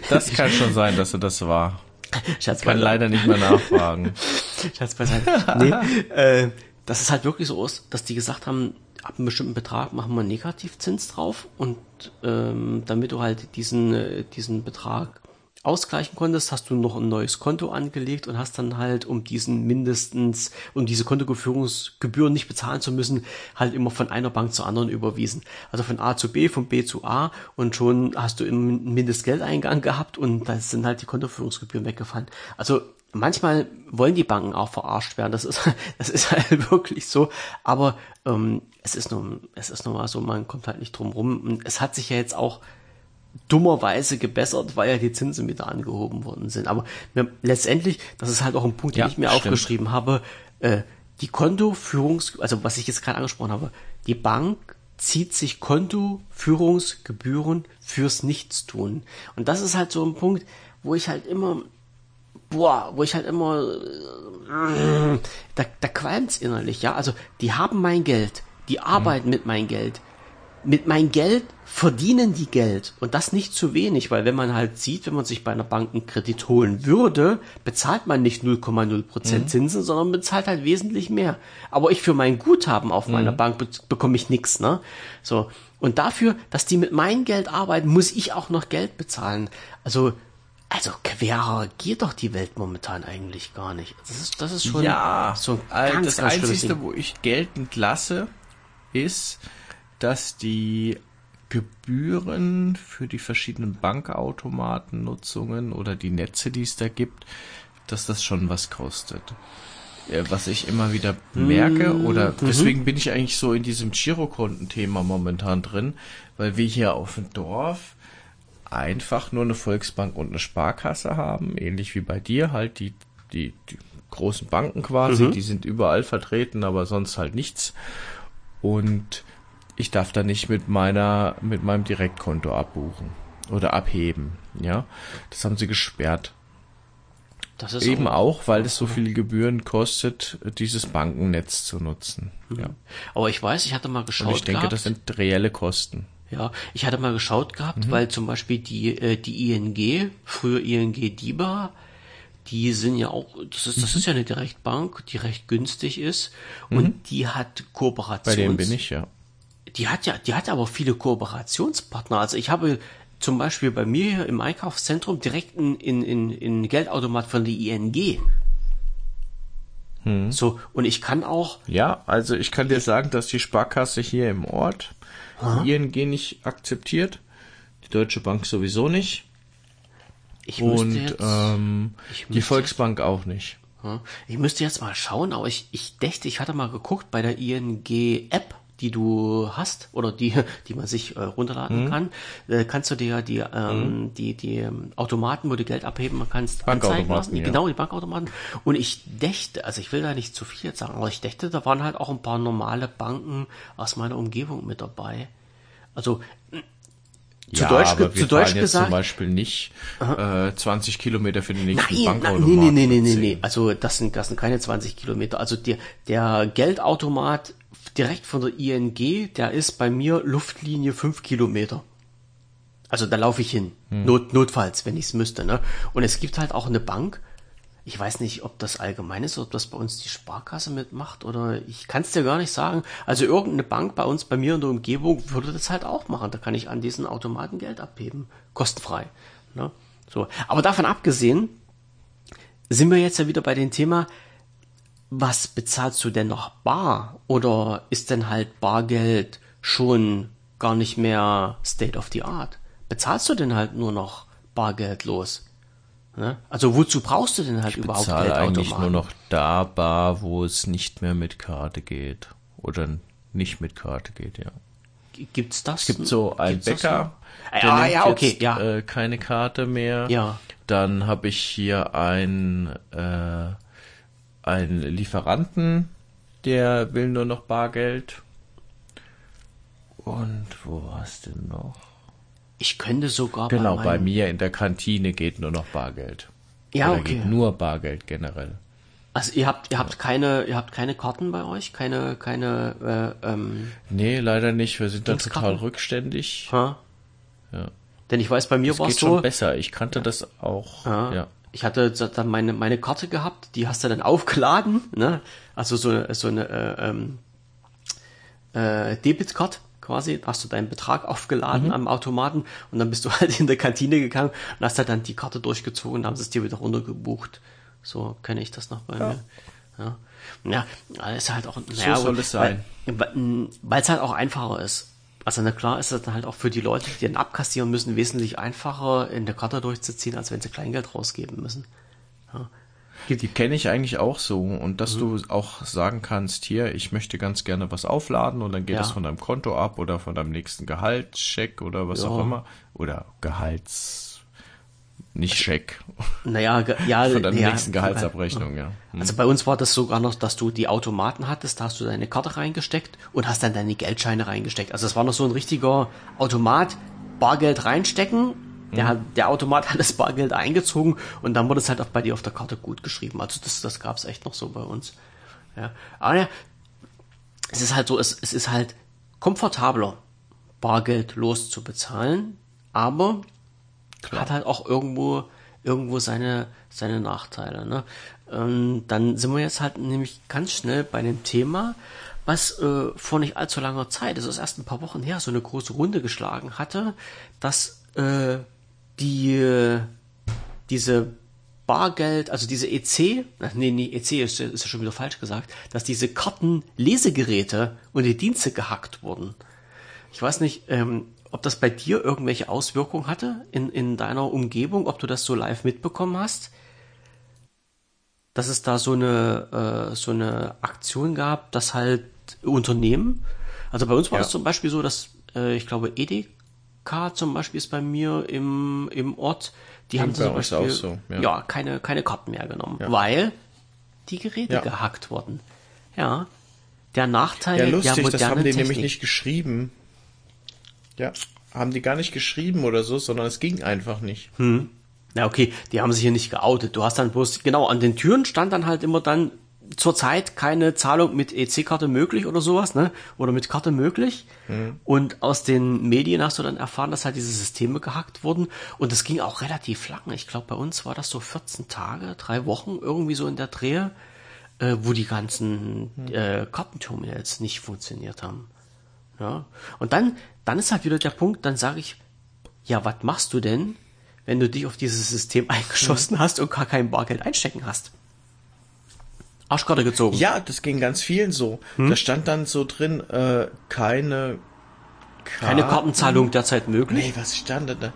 [SPEAKER 1] Das kann schon sein, dass er das war. (laughs)
[SPEAKER 2] Scherz
[SPEAKER 1] Kann leider nicht mehr nachfragen. (laughs)
[SPEAKER 2] Scherz beiseite. Nee, äh, dass es halt wirklich so ist, dass die gesagt haben, ab einem bestimmten Betrag machen wir einen Negativzins drauf und ähm, damit du halt diesen, äh, diesen Betrag ausgleichen konntest, hast du noch ein neues Konto angelegt und hast dann halt, um diesen mindestens, um diese Kontoführungsgebühren nicht bezahlen zu müssen, halt immer von einer Bank zur anderen überwiesen. Also von A zu B, von B zu A und schon hast du einen Mindestgeldeingang gehabt und da sind halt die Kontoführungsgebühren weggefallen. Also manchmal wollen die Banken auch verarscht werden. Das ist, (laughs) das ist halt (laughs) wirklich so. Aber ähm, es ist nun, es ist nun mal so, man kommt halt nicht drum rum. Und es hat sich ja jetzt auch dummerweise gebessert, weil ja die Zinsen wieder angehoben worden sind. Aber letztendlich, das ist halt auch ein Punkt, den
[SPEAKER 1] Ja,
[SPEAKER 2] ich mir
[SPEAKER 1] stimmt.
[SPEAKER 2] aufgeschrieben habe, äh, die Kontoführungs, also was ich jetzt gerade angesprochen habe, die Bank zieht sich Kontoführungsgebühren fürs Nichtstun. Und das ist halt so ein Punkt, wo ich halt immer, boah, wo ich halt immer, äh, da, da qualmt's innerlich, ja. Also die haben mein Geld, die arbeiten mit meinem Geld. Mit mein Geld verdienen die Geld und das nicht zu wenig, weil wenn man halt sieht, wenn man sich bei einer Bank einen Kredit holen würde, bezahlt man nicht 0,0 Prozent mhm. Zinsen, sondern bezahlt halt wesentlich mehr. Aber ich für mein Guthaben auf mhm. meiner Bank be bekomme ich nichts, ne? So und dafür, dass die mit meinem Geld arbeiten, muss ich auch noch Geld bezahlen. Also also querer geht doch die Welt momentan eigentlich gar nicht. Das ist, das ist schon
[SPEAKER 1] ja, so ein ganz, das ganz Einzige, wo ich geltend lasse, ist, dass die Gebühren für die verschiedenen Bankautomatennutzungen oder die Netze, die es da gibt, dass das schon was kostet. Was ich immer wieder merke, mhm. oder deswegen bin ich eigentlich so in diesem Girokonten-Thema momentan drin, weil wir hier auf dem Dorf einfach nur eine Volksbank und eine Sparkasse haben, ähnlich wie bei dir, halt die, die, die großen Banken quasi, mhm. die sind überall vertreten, aber sonst halt nichts. Und ich darf da nicht mit meiner, mit meinem Direktkonto abbuchen oder abheben. Ja, das haben sie gesperrt. Das ist Eben auch, auch weil es so viele Gebühren kostet, dieses Bankennetz zu nutzen. Mhm. Ja.
[SPEAKER 2] Aber ich weiß, ich hatte mal geschaut. Und
[SPEAKER 1] ich denke, gehabt, das sind reelle Kosten.
[SPEAKER 2] Ja, ich hatte mal geschaut gehabt, mhm. weil zum Beispiel die, äh, die ING, früher ING DIBA, die sind ja auch, das ist, das mhm. ist ja eine Direktbank, die recht günstig ist und mhm. die hat Kooperations...
[SPEAKER 1] Bei dem bin ich, ja
[SPEAKER 2] die hat ja, die hat aber viele Kooperationspartner. Also ich habe zum Beispiel bei mir hier im Einkaufszentrum direkt in, in, in, in Geldautomat von der ING. Hm. So, und ich kann auch.
[SPEAKER 1] Ja, also ich kann dir sagen, dass die Sparkasse hier im Ort die ING nicht akzeptiert, die Deutsche Bank sowieso nicht. Ich und jetzt, ähm, die Volksbank auch nicht.
[SPEAKER 2] Ich müsste jetzt mal schauen, aber ich, ich dachte, ich hatte mal geguckt bei der ING-App die du hast oder die, (laughs) die man sich äh, runterladen mhm. kann, äh, kannst du dir die, ähm, mhm. die, die ähm, Automaten, wo du Geld abheben kannst, anzeigen lassen. Ja. Genau, die Bankautomaten. Und ich dächte, also ich will da nicht zu viel jetzt sagen, aber ich dächte, da waren halt auch ein paar normale Banken aus meiner Umgebung mit dabei. Also
[SPEAKER 1] zu ja, Deutsch, aber wir zu Deutsch jetzt gesagt, zum Beispiel nicht äh, 20 Kilometer für den nächsten
[SPEAKER 2] nein, Bankautomat. Nein, nee, nee, nee, nee, nee. Also das sind, das sind keine 20 Kilometer. Also der, der Geldautomat direkt von der ING, der ist bei mir Luftlinie fünf Kilometer. Also da laufe ich hin. Hm. Not, notfalls, wenn ich es müsste. Ne? Und es gibt halt auch eine Bank. Ich weiß nicht, ob das allgemein ist, ob das bei uns die Sparkasse mitmacht oder ich kann es dir gar nicht sagen. Also irgendeine Bank bei uns, bei mir in der Umgebung, würde das halt auch machen. Da kann ich an diesen Automaten Geld abheben. Kostenfrei. Ne? So. Aber davon abgesehen, sind wir jetzt ja wieder bei dem Thema, was bezahlst du denn noch bar? Oder ist denn halt Bargeld schon gar nicht mehr State of the Art? Bezahlst du denn halt nur noch bargeldlos? Also wozu brauchst du denn halt ich überhaupt
[SPEAKER 1] Geld? eigentlich nur noch da bar, wo es nicht mehr mit Karte geht. Oder nicht mit Karte geht, ja.
[SPEAKER 2] Gibt's das?
[SPEAKER 1] Es gibt so einen Bäcker,
[SPEAKER 2] so? der ah, ja, okay,
[SPEAKER 1] jetzt, ja. Äh, keine Karte mehr.
[SPEAKER 2] Ja.
[SPEAKER 1] Dann habe ich hier ein äh, einen Lieferanten, der will nur noch Bargeld. Und wo war's denn noch?
[SPEAKER 2] Ich könnte sogar
[SPEAKER 1] genau bei, bei mir in der Kantine geht nur noch Bargeld.
[SPEAKER 2] Ja, Oder okay.
[SPEAKER 1] Geht nur Bargeld generell.
[SPEAKER 2] Also ihr habt ihr habt keine ihr habt keine Karten bei euch, keine keine äh, ähm,
[SPEAKER 1] Nee, leider nicht. Wir sind da total rückständig.
[SPEAKER 2] Ha? Ja. Denn ich weiß, bei mir war es so.
[SPEAKER 1] schon besser. Ich kannte ja. das auch.
[SPEAKER 2] Ja. ja ich hatte dann meine, meine Karte gehabt, die hast du dann aufgeladen, ne? Also so, so eine äh, ähm, äh, Debitcard quasi, hast du deinen Betrag aufgeladen mhm. am Automaten und dann bist du (laughs) halt in der Kantine gegangen und hast halt dann die Karte durchgezogen und haben sie es dir wieder runtergebucht. So kenne ich das noch bei ja. mir. Ja. Ja, ist halt auch,
[SPEAKER 1] naja, so soll es sein.
[SPEAKER 2] Weil es halt auch einfacher ist. Also na klar ist das dann halt auch für die Leute, die den abkassieren müssen, wesentlich einfacher in der Karte durchzuziehen, als wenn sie Kleingeld rausgeben müssen.
[SPEAKER 1] Ja. Die kenne ich eigentlich auch so und dass mhm. du auch sagen kannst, hier, ich möchte ganz gerne was aufladen und dann geht ja. das von deinem Konto ab oder von deinem nächsten Gehaltscheck oder was ja. auch immer oder Gehalts nicht Scheck.
[SPEAKER 2] Naja, ja, (laughs)
[SPEAKER 1] von der ja, nächsten Gehaltsabrechnung, ja.
[SPEAKER 2] Hm. Also bei uns war das sogar noch, dass du die Automaten hattest, da hast du deine Karte reingesteckt und hast dann deine Geldscheine reingesteckt. Also es war noch so ein richtiger Automat, Bargeld reinstecken, der, hat, der Automat hat das Bargeld eingezogen und dann wurde es halt auch bei dir auf der Karte gut geschrieben. Also das, das gab es echt noch so bei uns. Ja. Aber ja, es ist halt so, es, es ist halt komfortabler bargeldlos zu bezahlen, aber Klar. hat halt auch irgendwo irgendwo seine seine Nachteile. Ne? Ähm, dann sind wir jetzt halt nämlich ganz schnell bei dem Thema, was äh, vor nicht allzu langer Zeit, das ist erst ein paar Wochen her, so eine große Runde geschlagen hatte, dass äh, die diese Bargeld, also diese EC, nee, nee, EC ist, ist ja schon wieder falsch gesagt, dass diese Kartenlesegeräte und die Dienste gehackt wurden. Ich weiß nicht, ähm, ob das bei dir irgendwelche Auswirkungen hatte in, in deiner Umgebung, ob du das so live mitbekommen hast, dass es da so eine, äh, so eine Aktion gab, dass halt Unternehmen, also bei uns war es ja. zum Beispiel so, dass äh, ich glaube Edeka zum Beispiel ist bei mir im, im Ort, die Und haben zum Beispiel so, ja. ja. keine, keine Karten mehr genommen, ja. weil die Geräte gehackt wurden. Ja. Der Nachteil
[SPEAKER 1] ja, lustig, der das haben die Technik. nämlich nicht geschrieben. Ja, haben die gar nicht geschrieben oder so, sondern es ging einfach nicht.
[SPEAKER 2] Hm. Na okay, die haben sich hier nicht geoutet. Du hast dann bloß, genau, an den Türen stand dann halt immer dann zurzeit keine Zahlung mit EC-Karte möglich oder sowas, ne? Oder mit Karte möglich. Mhm. Und aus den Medien hast du dann erfahren, dass halt diese Systeme gehackt wurden. Und das ging auch relativ lang. Ich glaube, bei uns war das so 14 Tage, drei Wochen irgendwie so in der Drehe, äh, wo die ganzen mhm. äh, Kartenterminals nicht funktioniert haben. Ja. Und dann, dann ist halt wieder der Punkt, dann sage ich, ja, was machst du denn, wenn du dich auf dieses System (laughs) eingeschossen mhm. hast und gar kein Bargeld einstecken hast? Arschkarte gezogen.
[SPEAKER 1] Ja, das ging ganz vielen so. Hm? Da stand dann so drin, äh, keine
[SPEAKER 2] Karten. Keine Kartenzahlung derzeit möglich.
[SPEAKER 1] Nee, was stand da?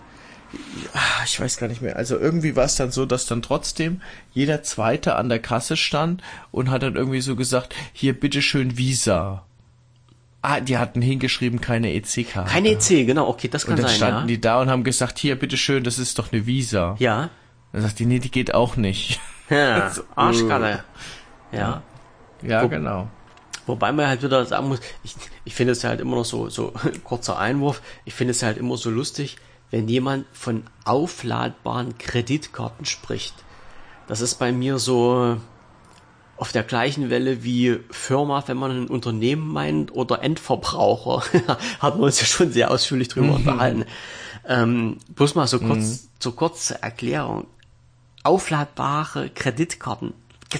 [SPEAKER 1] Ja, ich weiß gar nicht mehr. Also irgendwie war es dann so, dass dann trotzdem jeder Zweite an der Kasse stand und hat dann irgendwie so gesagt, hier bitteschön Visa. Ah, die hatten hingeschrieben, keine EC-Karte.
[SPEAKER 2] Keine EC, genau, okay, das kann
[SPEAKER 1] sein.
[SPEAKER 2] Und
[SPEAKER 1] dann standen ja. die da und haben gesagt, hier, bitteschön, das ist doch eine Visa.
[SPEAKER 2] Ja.
[SPEAKER 1] Dann sagt die, nee, die geht auch nicht.
[SPEAKER 2] Ja, (laughs) Arschkalle. Ja.
[SPEAKER 1] Ja, Wo, genau.
[SPEAKER 2] Wobei man halt wieder sagen muss, ich, ich finde es ja halt immer noch so, so (laughs) kurzer Einwurf, ich finde es ja halt immer so lustig, wenn jemand von aufladbaren Kreditkarten spricht. Das ist bei mir so auf der gleichen Welle wie Firma, wenn man ein Unternehmen meint, oder Endverbraucher. (laughs) Hat man uns ja schon sehr ausführlich drüber mhm. unterhalten. Ähm, bloß mal so kurz, mhm. so kurze Erklärung. Aufladbare Kreditkarten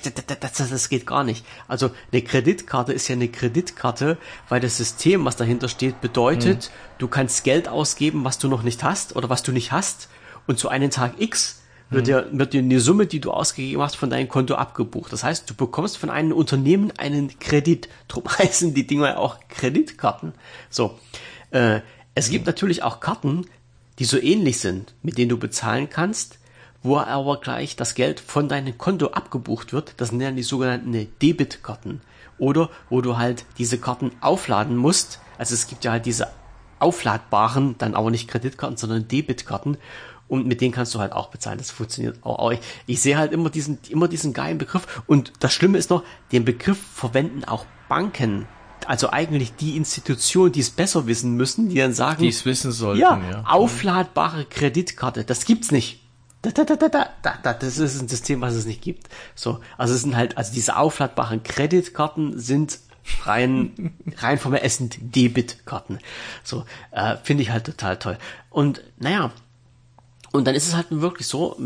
[SPEAKER 2] das, das, geht gar nicht. Also eine Kreditkarte ist ja eine Kreditkarte, weil das System, was dahinter steht, bedeutet, mhm. du kannst Geld ausgeben, was du noch nicht hast oder was du nicht hast. Und zu einem Tag X wird, mhm. dir, wird dir eine Summe, die du ausgegeben hast, von deinem Konto abgebucht. Das heißt, du bekommst von einem Unternehmen einen Kredit. Drum (laughs) heißen die Dinger auch Kreditkarten. So. Äh, es mhm. gibt natürlich auch Karten, die so ähnlich sind, mit denen du bezahlen kannst, wo aber gleich das Geld von deinem Konto abgebucht wird. Das sind dann die sogenannten Debitkarten. Oder wo du halt diese Karten aufladen musst. Also es gibt ja halt diese aufladbaren, dann aber nicht Kreditkarten, sondern Debitkarten. Und mit denen kannst du halt auch bezahlen. Das funktioniert auch. Ich, ich sehe halt immer diesen, immer diesen geilen Begriff. Und das Schlimme ist noch, den Begriff verwenden auch Banken also eigentlich die Institution, die es besser wissen müssen, die dann sagen,
[SPEAKER 1] die es wissen sollten,
[SPEAKER 2] ja, ja, aufladbare Kreditkarte, das gibt's nicht. Da, da, da, da, da, da, das ist ein System, was es nicht gibt. So, also es sind halt, also diese aufladbaren Kreditkarten sind rein, (laughs) rein vom Essen Debitkarten. So, äh, finde ich halt total toll. Und naja, und dann ist es halt wirklich so,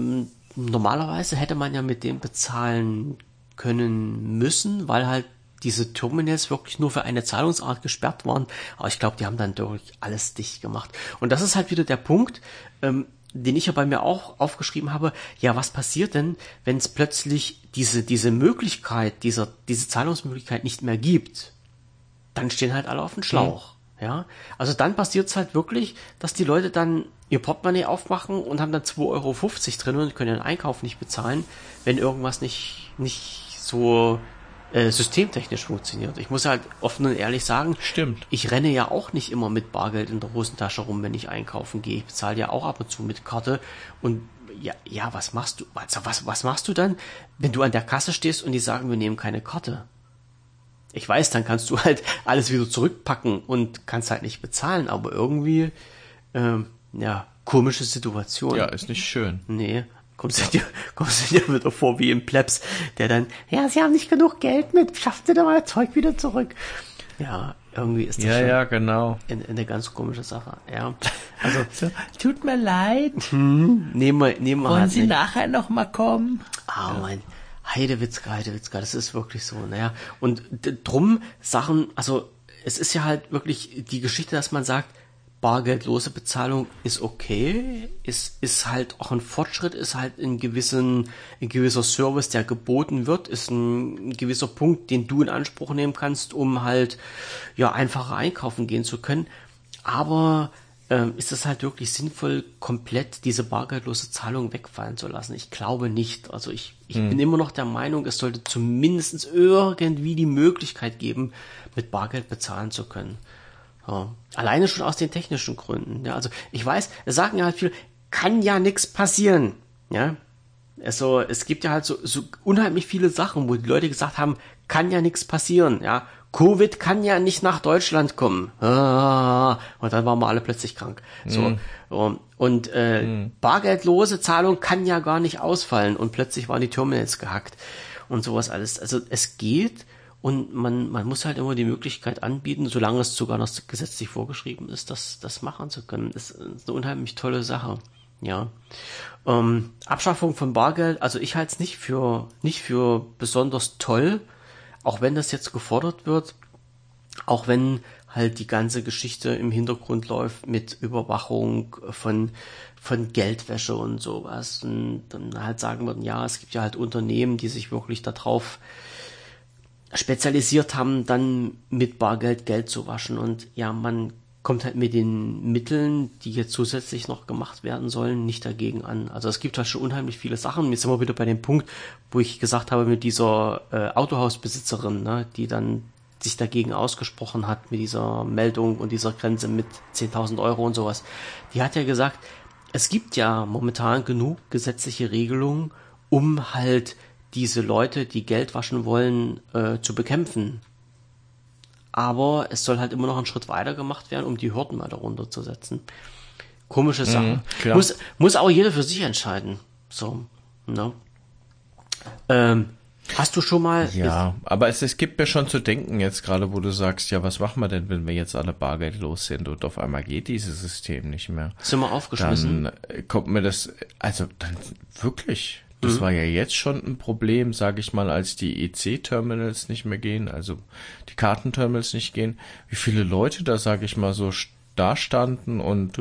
[SPEAKER 2] normalerweise hätte man ja mit dem bezahlen können müssen, weil halt diese Terminals wirklich nur für eine Zahlungsart gesperrt waren. Aber ich glaube, die haben dann durch alles dicht gemacht. Und das ist halt wieder der Punkt. Ähm, den ich ja bei mir auch aufgeschrieben habe, ja, was passiert denn, wenn es plötzlich diese, diese Möglichkeit, dieser, diese Zahlungsmöglichkeit nicht mehr gibt? Dann stehen halt alle auf dem Schlauch. Mhm. Ja, also dann passiert es halt wirklich, dass die Leute dann ihr Portemonnaie aufmachen und haben dann 2,50 Euro drin und können den Einkauf nicht bezahlen, wenn irgendwas nicht, nicht so äh, systemtechnisch funktioniert. Ich muss halt offen und ehrlich sagen,
[SPEAKER 1] stimmt.
[SPEAKER 2] Ich renne ja auch nicht immer mit Bargeld in der Hosentasche rum, wenn ich einkaufen gehe. Ich bezahle ja auch ab und zu mit Karte und ja, ja, was machst du? Also was, was machst du dann, wenn du an der Kasse stehst und die sagen, wir nehmen keine Karte? Ich weiß, dann kannst du halt alles wieder zurückpacken und kannst halt nicht bezahlen, aber irgendwie, ähm, ja, komische Situation.
[SPEAKER 1] Ja, ist nicht schön.
[SPEAKER 2] Nee. Kommst du dir, kommst du dir wieder vor wie im Plebs, der dann, ja, sie haben nicht genug Geld mit, schafft ihr da mal Zeug wieder zurück. Ja, Irgendwie ist das
[SPEAKER 1] Ja, ja, genau.
[SPEAKER 2] eine, eine ganz komische Sache. Ja. Also (laughs)
[SPEAKER 1] So, tut mir leid.
[SPEAKER 2] nehmen wir, nehmen wir halt nicht.
[SPEAKER 1] nachher noch mal kommen?
[SPEAKER 2] Ah, mein Heidewitzka, Heidewitzka, das ist wirklich so, naja. Und drum Sachen, also es ist ja halt wirklich die Geschichte, dass man sagt, bargeldlose Bezahlung ist okay, ist, ist halt auch ein Fortschritt, ist halt ein, gewissen, ein gewisser Service, der geboten wird, ist ein, gewisser Punkt, den du in Anspruch nehmen kannst, um halt ja einfacher einkaufen gehen zu können. Aber ähm, ist es halt wirklich sinnvoll, komplett diese bargeldlose Zahlung wegfallen zu lassen? Ich glaube nicht. Also ich, ich bin immer noch der Meinung, es sollte zumindest irgendwie die Möglichkeit geben, mit Bargeld bezahlen zu können. Ja. Alleine schon aus den technischen Gründen. Ja, also ich weiß, es sagen ja halt viel, kann ja nichts passieren. Ja, also es gibt ja halt so, so unheimlich viele Sachen, wo die Leute gesagt haben, kann ja nichts passieren. Ja, Covid kann ja nicht nach Deutschland kommen. Ah, und dann waren wir alle plötzlich krank. So und, und äh, bargeldlose Zahlung kann ja gar nicht ausfallen und plötzlich waren die Terminals gehackt und sowas alles. Also es geht. Und man, man muss halt immer die Möglichkeit anbieten, solange es sogar noch gesetzlich vorgeschrieben ist, das, das machen zu können. Das ist eine unheimlich tolle Sache. Ja. Ähm, Abschaffung von Bargeld, also ich halte es nicht für, nicht für besonders toll, auch wenn das jetzt gefordert wird, auch wenn halt die ganze Geschichte im Hintergrund läuft mit Überwachung von, von Geldwäsche und sowas. Und dann halt sagen würden, ja, es gibt ja halt Unternehmen, die sich wirklich darauf spezialisiert haben, dann mit Bargeld Geld zu waschen. Und ja, man kommt halt mit den Mitteln, die jetzt zusätzlich noch gemacht werden sollen, nicht dagegen an. Also es gibt halt schon unheimlich viele Sachen. Jetzt sind wir wieder bei dem Punkt, wo ich gesagt habe mit dieser äh, Autohausbesitzerin, ne, die dann sich dagegen ausgesprochen hat mit dieser Meldung und dieser Grenze mit 10.000 Euro und sowas. Die hat ja gesagt, es gibt ja momentan genug gesetzliche Regelungen, um halt diese Leute, die Geld waschen wollen, äh, zu bekämpfen. Aber es soll halt immer noch einen Schritt weiter gemacht werden, um die Hürden mal darunter zu setzen. Komische Sache.
[SPEAKER 1] klar.
[SPEAKER 2] muss, muss auch jeder für sich entscheiden. So, ne? Ähm, hast du schon mal
[SPEAKER 1] Ja, aber es, es gibt mir schon zu denken jetzt gerade, wo du sagst, ja, was machen wir denn, wenn wir jetzt alle bargeldlos sind und auf einmal geht dieses System nicht mehr?
[SPEAKER 2] sind wir aufgeschmissen?
[SPEAKER 1] Dann kommt mir das, also dann wirklich, das war ja jetzt schon ein Problem, sage ich mal, als die EC-Terminals nicht mehr gehen, also die Kartenterminals nicht gehen, wie viele Leute da, sage ich mal, so da standen und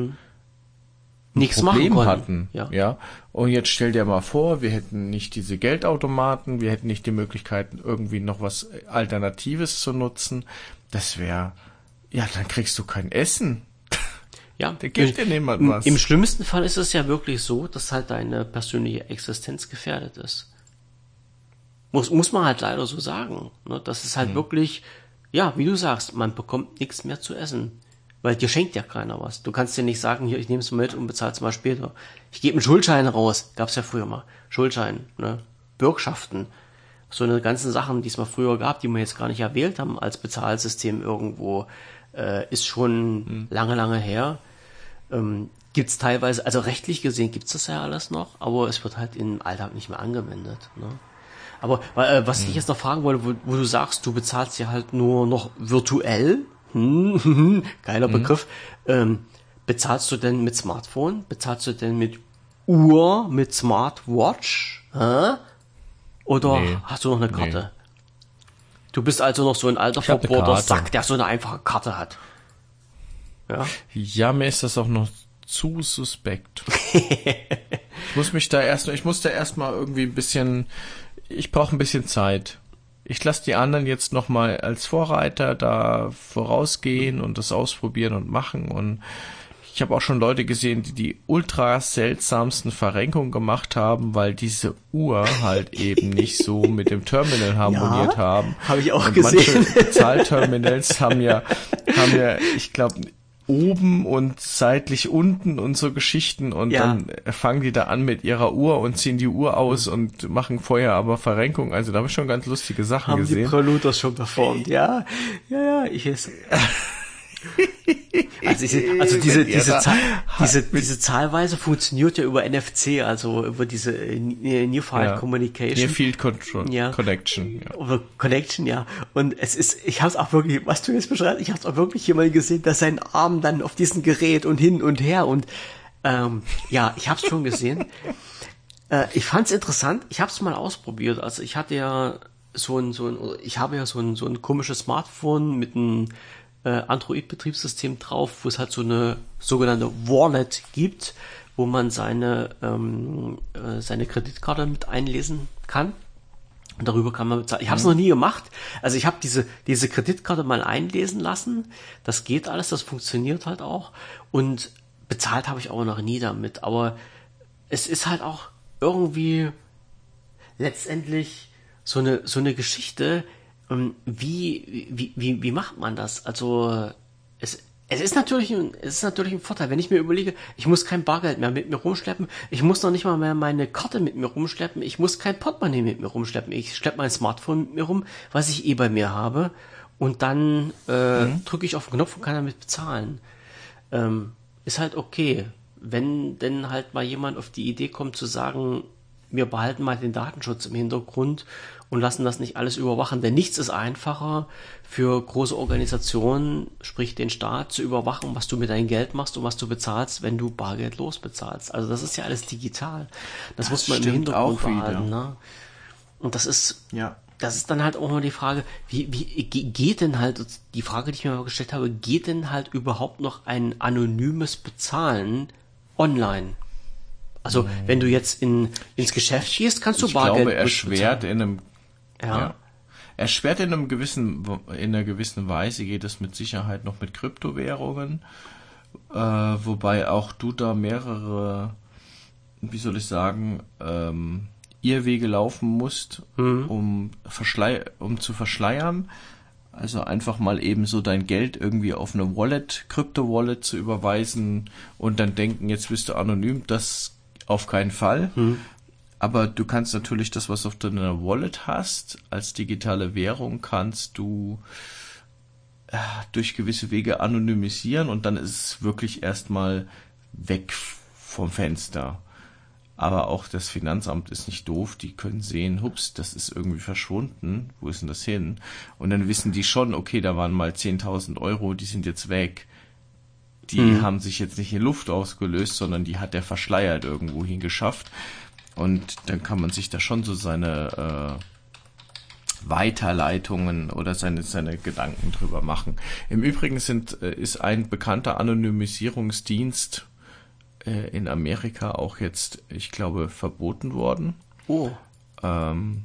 [SPEAKER 2] Nichts machen konnten.
[SPEAKER 1] hatten.
[SPEAKER 2] Ja.
[SPEAKER 1] ja. Und jetzt stell dir mal vor, wir hätten nicht diese Geldautomaten, wir hätten nicht die Möglichkeit, irgendwie noch was Alternatives zu nutzen. Das wäre, ja, dann kriegst du kein Essen.
[SPEAKER 2] Ja,
[SPEAKER 1] Da gibt dir niemand
[SPEAKER 2] im,
[SPEAKER 1] was.
[SPEAKER 2] Im schlimmsten Fall ist es ja wirklich so, dass halt deine persönliche Existenz gefährdet ist. Muss, muss man halt leider so sagen. Ne? Das ist halt wirklich, ja, wie du sagst, man bekommt nichts mehr zu essen. Weil dir schenkt ja keiner was. Du kannst dir nicht sagen, hier, ich nehme es mit und bezahle es mal später. Ich gebe einen Schuldschein raus. Gab's ja früher mal. Schuldschein, ne? Bürgschaften. So eine ganzen Sachen, die es mal früher gab, die wir jetzt gar nicht erwählt haben als Bezahlsystem irgendwo, äh, ist schon
[SPEAKER 1] Hm.
[SPEAKER 2] lange, lange her. Ähm, gibt's teilweise, also rechtlich gesehen gibt's das ja alles noch, aber es wird halt im Alltag nicht mehr angewendet. Ne? Aber äh, was ich jetzt noch fragen wollte, wo, wo du sagst, du bezahlst ja halt nur noch virtuell, hm, (laughs) geiler Begriff, ähm, bezahlst du denn mit Smartphone? Bezahlst du denn mit Uhr, mit Smartwatch? Hä? Oder
[SPEAKER 1] Nee.
[SPEAKER 2] hast du noch eine Karte? Du bist also noch so ein alter verbohrter. Sack, der so eine einfache Karte hat. Ja.
[SPEAKER 1] Ja, mir ist das auch noch zu suspekt. (laughs) ich muss mich da erst, ich muss da erstmal irgendwie ein bisschen, ich brauche ein bisschen Zeit. Ich lasse die anderen jetzt noch mal als Vorreiter da vorausgehen und das ausprobieren und machen und ich habe auch schon Leute gesehen, die die ultra seltsamsten Verrenkungen gemacht haben, weil diese Uhr halt eben nicht so mit dem Terminal (laughs) harmoniert
[SPEAKER 2] Ja,
[SPEAKER 1] haben.
[SPEAKER 2] hab ich auch
[SPEAKER 1] und
[SPEAKER 2] gesehen.
[SPEAKER 1] Manche Bezahlterminals haben ja, haben ja, ich glaube, oben und seitlich unten und so Geschichten und
[SPEAKER 2] Ja.
[SPEAKER 1] dann fangen die da an mit ihrer Uhr und ziehen die Uhr aus und machen vorher aber Verrenkung. Also da habe ich schon ganz lustige Sachen
[SPEAKER 2] Haben die
[SPEAKER 1] gesehen.
[SPEAKER 2] Proluters schon performt, ja? Ja, ja, ich ist. (laughs) Also diese, also diese, diese, Zahl, (laughs) diese, diese Zahlweise funktioniert ja über NFC, also über diese äh, Near Field ja. Communication.
[SPEAKER 1] Near Field Control, ja. Connection.
[SPEAKER 2] Ja. Über Connection, ja. Und es ist, ich habe es auch wirklich, was du jetzt beschreibst, ich habe es auch wirklich jemand gesehen, dass sein Arm dann auf diesem Gerät und hin und her und ähm, ja, ich habe es schon gesehen. (laughs) äh, ich fand es interessant. Ich habe es mal ausprobiert. Also ich hatte ja so ein, so ein, ich habe ja so ein, so ein komisches Smartphone mit einem äh, Android-Betriebssystem drauf, wo es halt so eine sogenannte Wallet gibt, wo man seine, ähm, äh, seine Kreditkarte mit einlesen kann. Und darüber kann man bezahlen. Ich habe es mhm. noch nie gemacht. Also ich habe diese, diese Kreditkarte mal einlesen lassen. Das geht alles, das funktioniert halt auch. Und bezahlt habe ich auch noch nie damit. Aber es ist halt auch irgendwie letztendlich so eine, so eine Geschichte, wie, wie, wie, wie macht man das? Also, es, es ist natürlich ein, es ist natürlich ein Vorteil, wenn ich mir überlege, ich muss kein Bargeld mehr mit mir rumschleppen, ich muss noch nicht mal mehr meine Karte mit mir rumschleppen, ich muss kein Portemonnaie mit mir rumschleppen, ich schleppe mein Smartphone mit mir rum, was ich eh bei mir habe, und dann äh, mhm. drücke ich auf den Knopf und kann damit bezahlen. Ähm, ist halt okay. Wenn denn halt mal jemand auf die Idee kommt zu sagen, wir behalten mal den Datenschutz im Hintergrund und lassen das nicht alles überwachen. Denn nichts ist einfacher für große Organisationen, sprich den Staat, zu überwachen, was du mit deinem Geld machst und was du bezahlst, wenn du bargeldlos bezahlst. Also das ist ja alles digital. Das, das muss man im Hintergrund behalten. Ne? Und das ist, ja. das ist dann halt auch mal die Frage, wie, wie geht denn halt, die Frage, die ich mir mal gestellt habe, geht denn halt überhaupt noch ein anonymes Bezahlen online? Also wenn du jetzt in, ins Geschäft gehst, kannst du
[SPEAKER 1] ich Bargeld. Ich glaube, erschwert in einem ja. ja. Erschwert in einem gewissen, in einer gewissen Weise geht es mit Sicherheit noch mit Kryptowährungen, äh, wobei auch du da mehrere, wie soll ich sagen, ähm, Irrwege laufen musst, mhm. um, verschlei um zu verschleiern. Also einfach mal eben so dein Geld irgendwie auf eine Wallet, Krypto-Wallet zu überweisen und dann denken, jetzt bist du anonym, das auf keinen Fall. Mhm. Aber du kannst natürlich das, was du auf deiner Wallet hast, als digitale Währung kannst du äh, durch gewisse Wege anonymisieren und dann ist es wirklich erstmal weg vom Fenster. Aber auch das Finanzamt ist nicht doof, die können sehen, hups, das ist irgendwie verschwunden, wo ist denn das hin? Und dann wissen die schon, okay, da waren mal 10.000 Euro, die sind jetzt weg. Die mhm. haben sich jetzt nicht in Luft ausgelöst, sondern die hat der verschleiert irgendwo hingeschafft. Und dann kann man sich da schon so seine äh, Weiterleitungen oder seine, seine Gedanken drüber machen. Im Übrigen sind, äh, ist ein bekannter Anonymisierungsdienst äh, in Amerika auch jetzt, ich glaube, verboten worden.
[SPEAKER 2] Oh.
[SPEAKER 1] Ähm,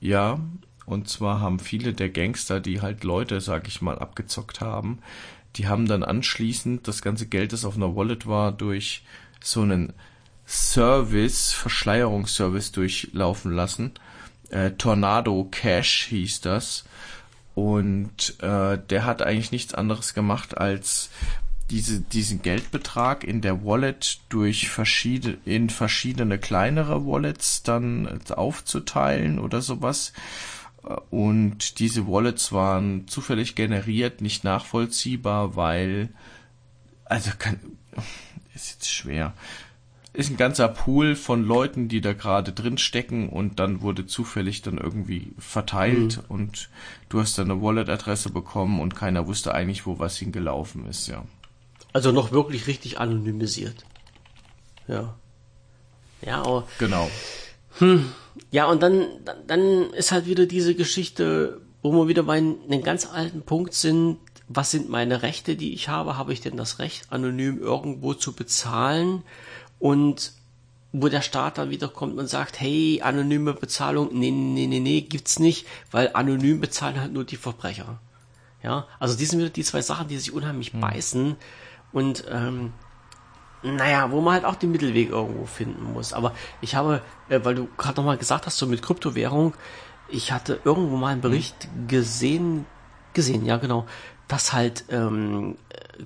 [SPEAKER 1] ja, und zwar haben viele der Gangster, die halt Leute, sag ich mal, abgezockt haben, die haben dann anschließend das ganze Geld, das auf einer Wallet war, durch so einen Service, Verschleierungsservice durchlaufen lassen. Äh, Tornado Cash hieß das. Und äh, der hat eigentlich nichts anderes gemacht, als diese, diesen Geldbetrag in der Wallet durch verschiedene, in verschiedene kleinere Wallets dann aufzuteilen oder sowas. Und diese Wallets waren zufällig generiert, nicht nachvollziehbar, weil, also kann, (laughs) ist jetzt schwer ist ein ganzer Pool von Leuten, die da gerade drin stecken und dann wurde zufällig dann irgendwie verteilt mhm. und du hast dann eine Wallet-Adresse bekommen und keiner wusste eigentlich, wo was hingelaufen ist, ja.
[SPEAKER 2] Also noch wirklich richtig anonymisiert. Ja. Ja, aber.
[SPEAKER 1] Genau.
[SPEAKER 2] Hm, ja, und dann, dann, ist halt wieder diese Geschichte, wo wir wieder bei einem ganz alten Punkt sind. Was sind meine Rechte, die ich habe? Habe ich denn das Recht, anonym irgendwo zu bezahlen? und wo der Staat dann wieder kommt und sagt, hey, anonyme Bezahlung, nee, nee, nee, nee, gibt's nicht, weil anonym bezahlen halt nur die Verbrecher. Ja, also die sind wieder die zwei Sachen, die sich unheimlich hm. beißen und ähm, naja, wo man halt auch den Mittelweg irgendwo finden muss. Aber ich habe, äh, weil du gerade nochmal gesagt hast, so mit Kryptowährung, ich hatte irgendwo mal einen Bericht hm. gesehen, gesehen, ja genau, dass halt ähm,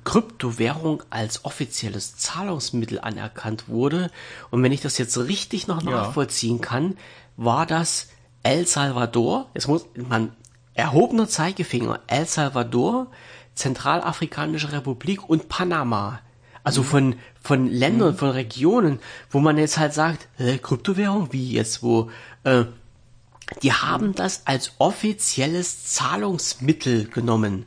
[SPEAKER 2] Kryptowährung als offizielles Zahlungsmittel anerkannt wurde. Und wenn ich das jetzt richtig noch nachvollziehen kann, war das El Salvador, jetzt muss man erhobener Zeigefinger, El Salvador, Zentralafrikanische Republik und Panama. Also von, von Ländern, von Regionen, wo man jetzt halt sagt, äh, Kryptowährung, wie jetzt, wo, äh, die haben das als offizielles Zahlungsmittel genommen.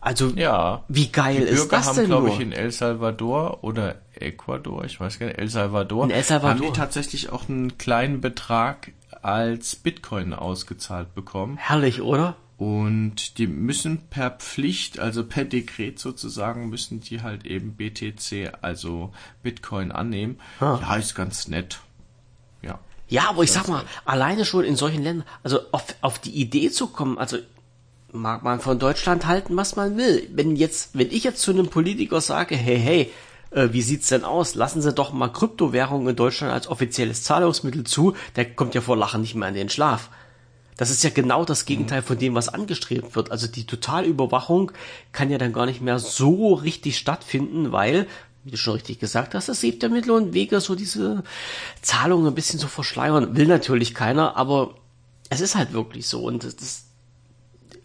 [SPEAKER 2] Also,
[SPEAKER 1] Ja.
[SPEAKER 2] wie geil ist
[SPEAKER 1] Bürger
[SPEAKER 2] das
[SPEAKER 1] haben,
[SPEAKER 2] denn
[SPEAKER 1] glaube ich, in El Salvador oder Ecuador, ich weiß gar nicht, El Salvador,
[SPEAKER 2] In El Salvador.
[SPEAKER 1] haben die tatsächlich auch einen kleinen Betrag als Bitcoin ausgezahlt bekommen.
[SPEAKER 2] Herrlich, oder?
[SPEAKER 1] Und die müssen per Pflicht, also per Dekret sozusagen, müssen die halt eben BTC, also Bitcoin annehmen.
[SPEAKER 2] Ah.
[SPEAKER 1] Ja, ist ganz nett. Ja.
[SPEAKER 2] Ja, aber ich sag mal, alleine schon in solchen Ländern, also auf, auf die Idee zu kommen, also mag man von Deutschland halten, was man will. Wenn jetzt, wenn ich jetzt zu einem Politiker sage, hey, hey, äh, wie sieht's denn aus? Lassen Sie doch mal Kryptowährungen in Deutschland als offizielles Zahlungsmittel zu, der kommt ja vor Lachen nicht mehr in den Schlaf. Das ist ja genau das Gegenteil von dem, was angestrebt wird. Also die Totalüberwachung kann ja dann gar nicht mehr so richtig stattfinden, weil, wie du schon richtig gesagt hast, es gibt ja Mittel und Wege, so diese Zahlungen ein bisschen zu verschleiern. Will natürlich keiner, aber es ist halt wirklich so. Und das, das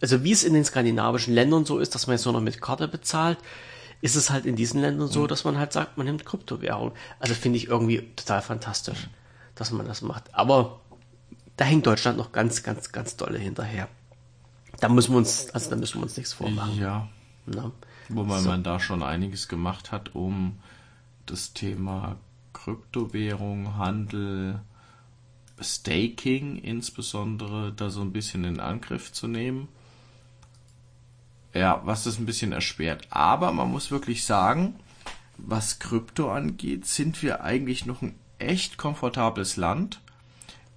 [SPEAKER 2] also wie es in den skandinavischen Ländern so ist, dass man jetzt nur noch mit Karte bezahlt, ist es halt in diesen Ländern so, dass man halt sagt, man nimmt Kryptowährung. Also finde ich irgendwie total fantastisch, dass man das macht. Aber da hängt Deutschland noch ganz, ganz, ganz dolle hinterher. Da müssen wir uns, also da müssen wir uns nichts vormachen.
[SPEAKER 1] Ja.
[SPEAKER 2] Ne?
[SPEAKER 1] Wobei man da schon einiges gemacht hat, um das Thema Kryptowährung, Handel, Staking insbesondere da so ein bisschen in Angriff zu nehmen. Ja, was das ein bisschen erschwert. Aber man muss wirklich sagen, was Krypto angeht, sind wir eigentlich noch ein echt komfortables Land.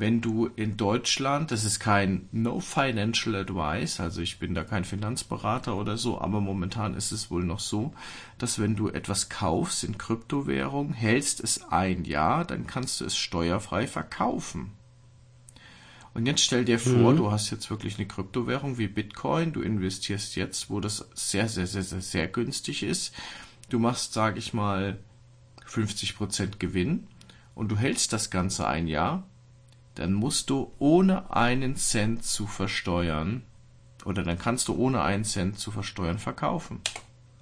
[SPEAKER 1] Wenn du in Deutschland, das ist kein No Financial Advice, also ich bin da kein Finanzberater oder so, aber momentan ist es wohl noch so, dass wenn du etwas kaufst in Kryptowährung, hältst es ein Jahr, dann kannst du es steuerfrei verkaufen. Und jetzt stell dir vor, du hast jetzt wirklich eine Kryptowährung wie Bitcoin, du investierst jetzt, wo das sehr, sehr, sehr, sehr, sehr günstig ist. Du machst, sage ich mal, 50% Gewinn und du hältst das Ganze ein Jahr, dann musst du ohne einen Cent zu versteuern, oder dann kannst du ohne einen Cent zu versteuern verkaufen.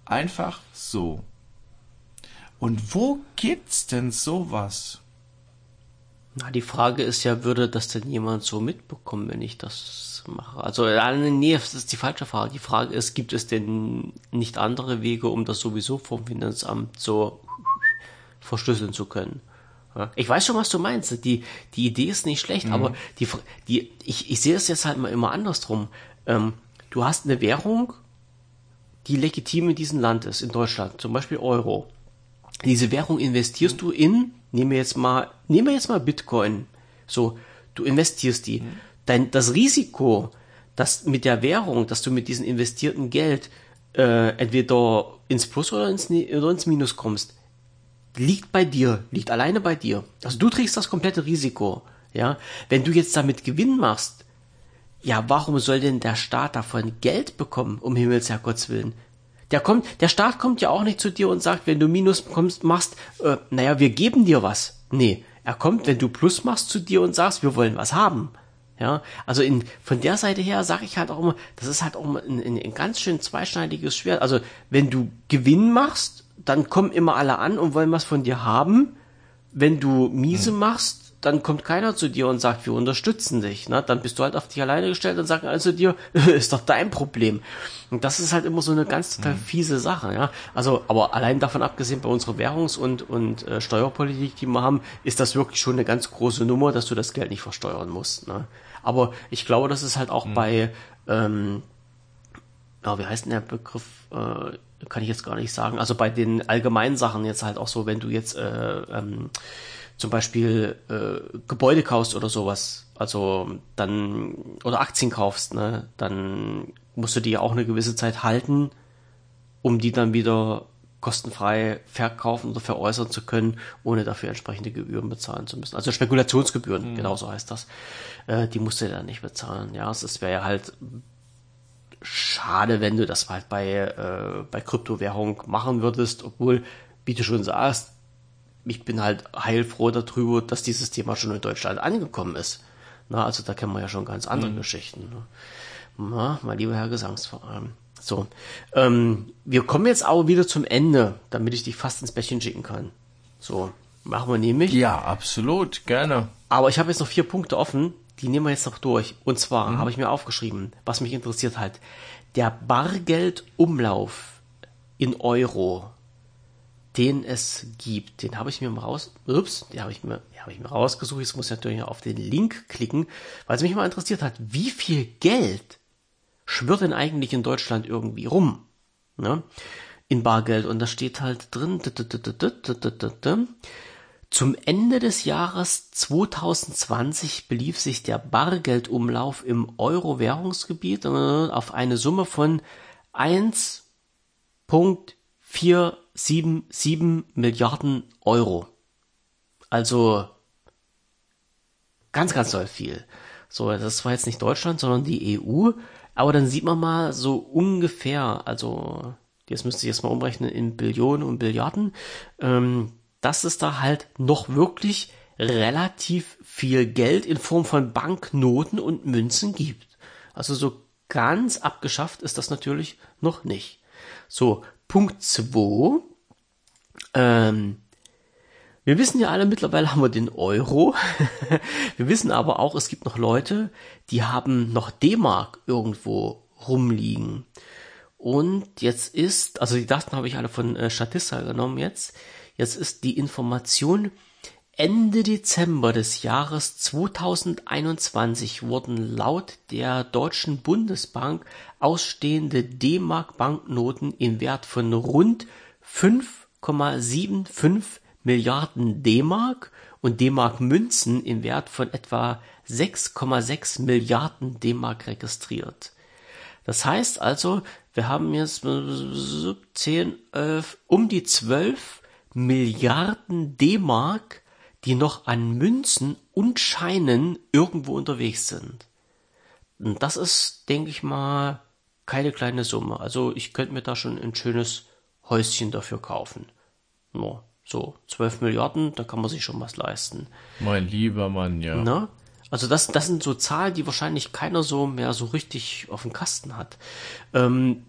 [SPEAKER 1] Einfach so. Und wo gibt's denn sowas?
[SPEAKER 2] Na, die Frage ist ja, würde das denn jemand so mitbekommen, wenn ich das mache? Also, äh, nee, das ist die falsche Frage. Die Frage ist, gibt es denn nicht andere Wege, um das sowieso vom Finanzamt so verschlüsseln zu können? Ich weiß schon, was du meinst. Die, die Idee ist nicht schlecht, aber die, die, ich, ich sehe es jetzt halt mal immer andersrum. Ähm, du hast eine Währung, die legitim in diesem Land ist, in Deutschland, zum Beispiel Euro. Diese Währung investierst du in, nehmen wir jetzt mal, nehmen wir jetzt mal Bitcoin. So, du investierst die. Dein, das Risiko, dass mit der Währung, dass du mit diesem investierten Geld äh, entweder ins Plus oder ins, Ne- oder ins Minus kommst, liegt bei dir, liegt alleine bei dir. Also du trägst das komplette Risiko. Ja, wenn du jetzt damit Gewinn machst, ja, warum soll denn der Staat davon Geld bekommen, um Himmels Herrgotts Willen? Der kommt, der Staat kommt ja auch nicht zu dir und sagt, wenn du Minus kommst, machst, äh, naja, wir geben dir was. Nee, er kommt, wenn du Plus machst, zu dir und sagst, wir wollen was haben. Ja, also in, von der Seite her sage ich halt auch immer, das ist halt auch ein, ein, ein ganz schön zweischneidiges Schwert. Also wenn du Gewinn machst, dann kommen immer alle an und wollen was von dir haben. Wenn du miese machst, dann kommt keiner zu dir und sagt, wir unterstützen dich. Ne? Dann bist du halt auf dich alleine gestellt und sagen also dir, (laughs) ist doch dein Problem. Und das ist halt immer so eine ganz total fiese Sache. Ja? Also, aber allein davon abgesehen, bei unserer Währungs- und, und äh, Steuerpolitik, die wir haben, ist das wirklich schon eine ganz große Nummer, dass du das Geld nicht versteuern musst. Ne? Aber ich glaube, das ist halt auch bei, ähm, ja, wie heißt denn der Begriff? Äh, kann ich jetzt gar nicht sagen. Also bei den allgemeinen Sachen jetzt halt auch so, wenn du jetzt äh, ähm, zum Beispiel äh, Gebäude kaufst oder sowas, also dann oder Aktien kaufst, ne, dann musst du die ja auch eine gewisse Zeit halten, um die dann wieder kostenfrei verkaufen oder veräußern zu können, ohne dafür entsprechende Gebühren bezahlen zu müssen. Also Spekulationsgebühren, genau so heißt das. Äh, die musst du dann nicht bezahlen. Ja, es wäre ja halt schade, wenn du das halt bei, äh, bei Kryptowährung machen würdest, obwohl, wie du schon sagst, ich bin halt heilfroh darüber, dass dieses Thema schon in Deutschland angekommen ist. Na, also da kennen wir ja schon ganz andere Geschichten. Ne? Na, mein lieber Herr Gesangsverein. So, ähm, wir kommen jetzt aber wieder zum Ende, damit ich dich fast ins Bettchen schicken kann. So, machen wir nämlich.
[SPEAKER 1] Ja, absolut, gerne.
[SPEAKER 2] Aber ich habe jetzt noch vier Punkte offen, die nehmen wir jetzt noch durch. Und zwar mhm. habe ich mir aufgeschrieben, was mich interessiert halt, der Bargeldumlauf in Euro, den es gibt, den habe ich mir mal raus, ups, den habe ich mir, den habe ich mir rausgesucht. Jetzt muss ich natürlich auf den Link klicken, weil es mich mal interessiert hat, wie viel Geld schwirrt denn eigentlich in Deutschland irgendwie rum? Ne? In Bargeld. Und da steht halt drin, zum Ende des Jahres 2020 belief sich der Bargeldumlauf im Euro-Währungsgebiet auf eine Summe von 1.477 Milliarden Euro. Also ganz, ganz doll viel. So, das war jetzt nicht Deutschland, sondern die EU. Aber dann sieht man mal so ungefähr, also jetzt müsste ich jetzt mal umrechnen in Billionen und Billiarden, ähm, dass es da halt noch wirklich relativ viel Geld in Form von Banknoten und Münzen gibt. Also so ganz abgeschafft ist das natürlich noch nicht. So, Punkt 2. Ähm, wir wissen ja alle, mittlerweile haben wir den Euro. (laughs) wir wissen aber auch, es gibt noch Leute, die haben noch D-Mark irgendwo rumliegen. Und jetzt ist, also die Daten habe ich alle von äh, Statista genommen jetzt. Jetzt ist die Information, Ende Dezember des Jahres 2021 wurden laut der Deutschen Bundesbank ausstehende D-Mark-Banknoten im Wert von rund 5,75 Milliarden D-Mark und D-Mark-Münzen im Wert von etwa 6,6 Milliarden D-Mark registriert. Das heißt also, wir haben jetzt 10, 11, um die 12 Milliarden D-Mark, die noch an Münzen und Scheinen irgendwo unterwegs sind. Und das ist, denke ich mal, keine kleine Summe. Also ich könnte mir da schon ein schönes Häuschen dafür kaufen. No, so 12 Milliarden, da kann man sich schon was leisten.
[SPEAKER 1] Mein lieber Mann, ja.
[SPEAKER 2] Na? Also das, das sind so Zahlen, die wahrscheinlich keiner so mehr so richtig auf dem Kasten hat. Ähm,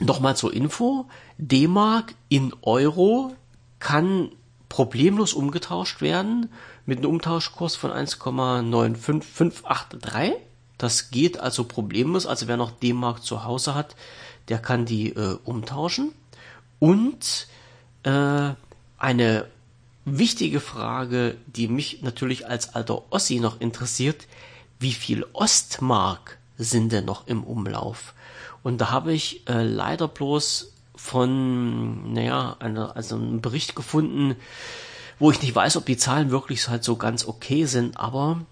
[SPEAKER 2] Nochmal zur Info, D-Mark in Euro kann problemlos umgetauscht werden mit einem Umtauschkurs von 1,95583. Das geht also problemlos. Also wer noch D-Mark zu Hause hat, der kann die äh, umtauschen. Und äh, eine wichtige Frage, die mich natürlich als alter Ossi noch interessiert, wie viel Ostmark sind denn noch im Umlauf? Und da habe ich äh, leider bloß von, naja, eine, also einen Bericht gefunden, wo ich nicht weiß, ob die Zahlen wirklich halt so ganz okay sind, aber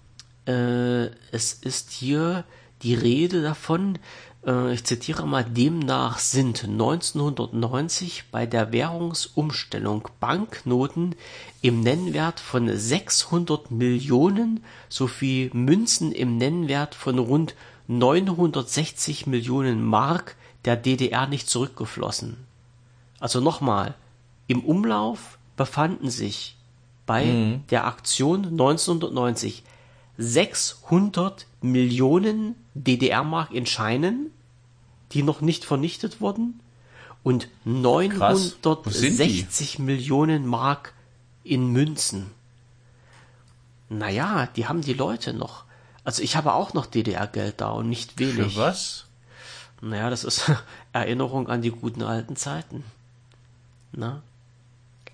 [SPEAKER 2] äh, es ist hier die Rede davon, äh, ich zitiere mal, demnach sind 1990 bei der Währungsumstellung Banknoten im Nennwert von 600 Millionen sowie Münzen im Nennwert von rund 960 Millionen Mark der DDR nicht zurückgeflossen. Also nochmal, im Umlauf befanden sich bei mhm. der Aktion 1990 600 Millionen DDR-Mark in Scheinen, die noch nicht vernichtet wurden, und 960 Millionen Mark in Münzen. Naja, die haben die Leute noch. Also ich habe auch noch DDR-Geld da und nicht wenig.
[SPEAKER 1] Für was?
[SPEAKER 2] Naja, das ist (laughs) Erinnerung an die guten alten Zeiten. Na?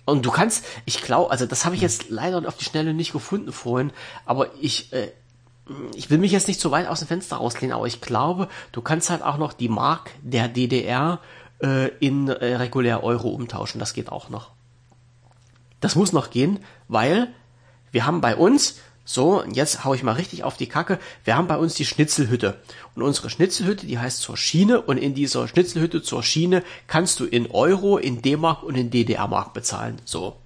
[SPEAKER 2] Und du kannst, ich glaube, also das habe ich jetzt leider auf die Schnelle nicht gefunden vorhin, aber ich, äh, ich will mich jetzt nicht zu weit aus dem Fenster rauslehnen, aber ich glaube, du kannst halt auch noch die Mark der DDR äh, in äh, regulär Euro umtauschen. Das geht auch noch. Das muss noch gehen, weil wir haben bei uns so, und jetzt hau ich mal richtig auf die Kacke. Wir haben bei uns die Schnitzelhütte. Und unsere Schnitzelhütte, die heißt zur Schiene. Und in dieser Schnitzelhütte zur Schiene kannst du in Euro, in D-Mark und in DDR-Mark bezahlen. So.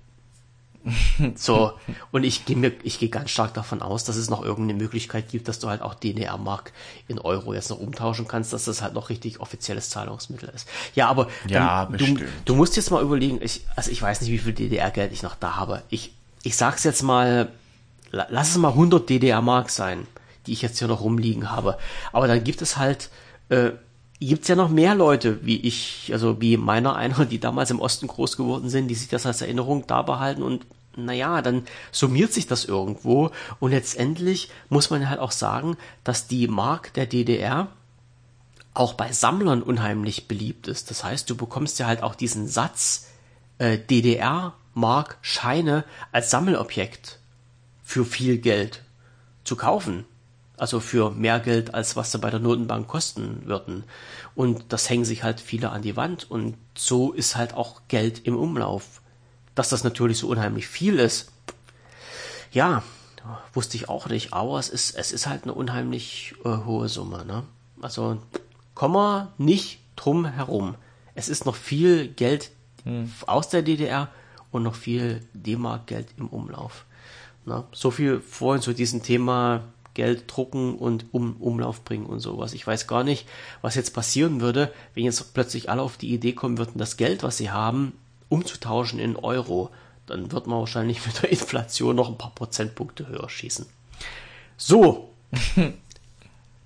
[SPEAKER 2] (laughs) So, und ich gehe mir, ich gehe ganz stark davon aus, dass es noch irgendeine Möglichkeit gibt, dass du halt auch DDR-Mark in Euro jetzt noch umtauschen kannst, dass das halt noch richtig offizielles Zahlungsmittel ist. Ja, aber
[SPEAKER 1] ja,
[SPEAKER 2] dann, du, du musst jetzt mal überlegen, ich, also ich weiß nicht, wie viel DDR-Geld ich noch da habe. Ich, ich sag's jetzt mal lass es mal 100 DDR-Mark sein, die ich jetzt hier noch rumliegen habe. Aber dann gibt es halt äh, gibt's ja noch mehr Leute, wie ich, also wie meiner (laughs) einer, die damals im Osten groß geworden sind, die sich das als Erinnerung da behalten und naja, dann summiert sich das irgendwo und letztendlich muss man halt auch sagen, dass die Mark der DDR auch bei Sammlern unheimlich beliebt ist. Das heißt, du bekommst ja halt auch diesen Satz äh, DDR-Mark Scheine als Sammelobjekt für viel Geld zu kaufen. Also für mehr Geld, als was sie bei der Notenbank kosten würden. Und das hängen sich halt viele an die Wand. Und so ist halt auch Geld im Umlauf. Dass das natürlich so unheimlich viel ist, ja, wusste ich auch nicht. Aber es ist, es ist halt eine unheimlich äh, hohe Summe. Ne? Also kommen wir nicht drum herum. Es ist noch viel Geld hm. aus der DDR und noch viel D-Mark-Geld im Umlauf. Na, so viel vorhin zu diesem Thema Geld drucken und um Umlauf bringen und sowas. Ich weiß gar nicht, was jetzt passieren würde, wenn jetzt plötzlich alle auf die Idee kommen würden, das Geld, was sie haben, umzutauschen in Euro. Dann wird man wahrscheinlich mit der Inflation noch ein paar Prozentpunkte höher schießen. So. (laughs)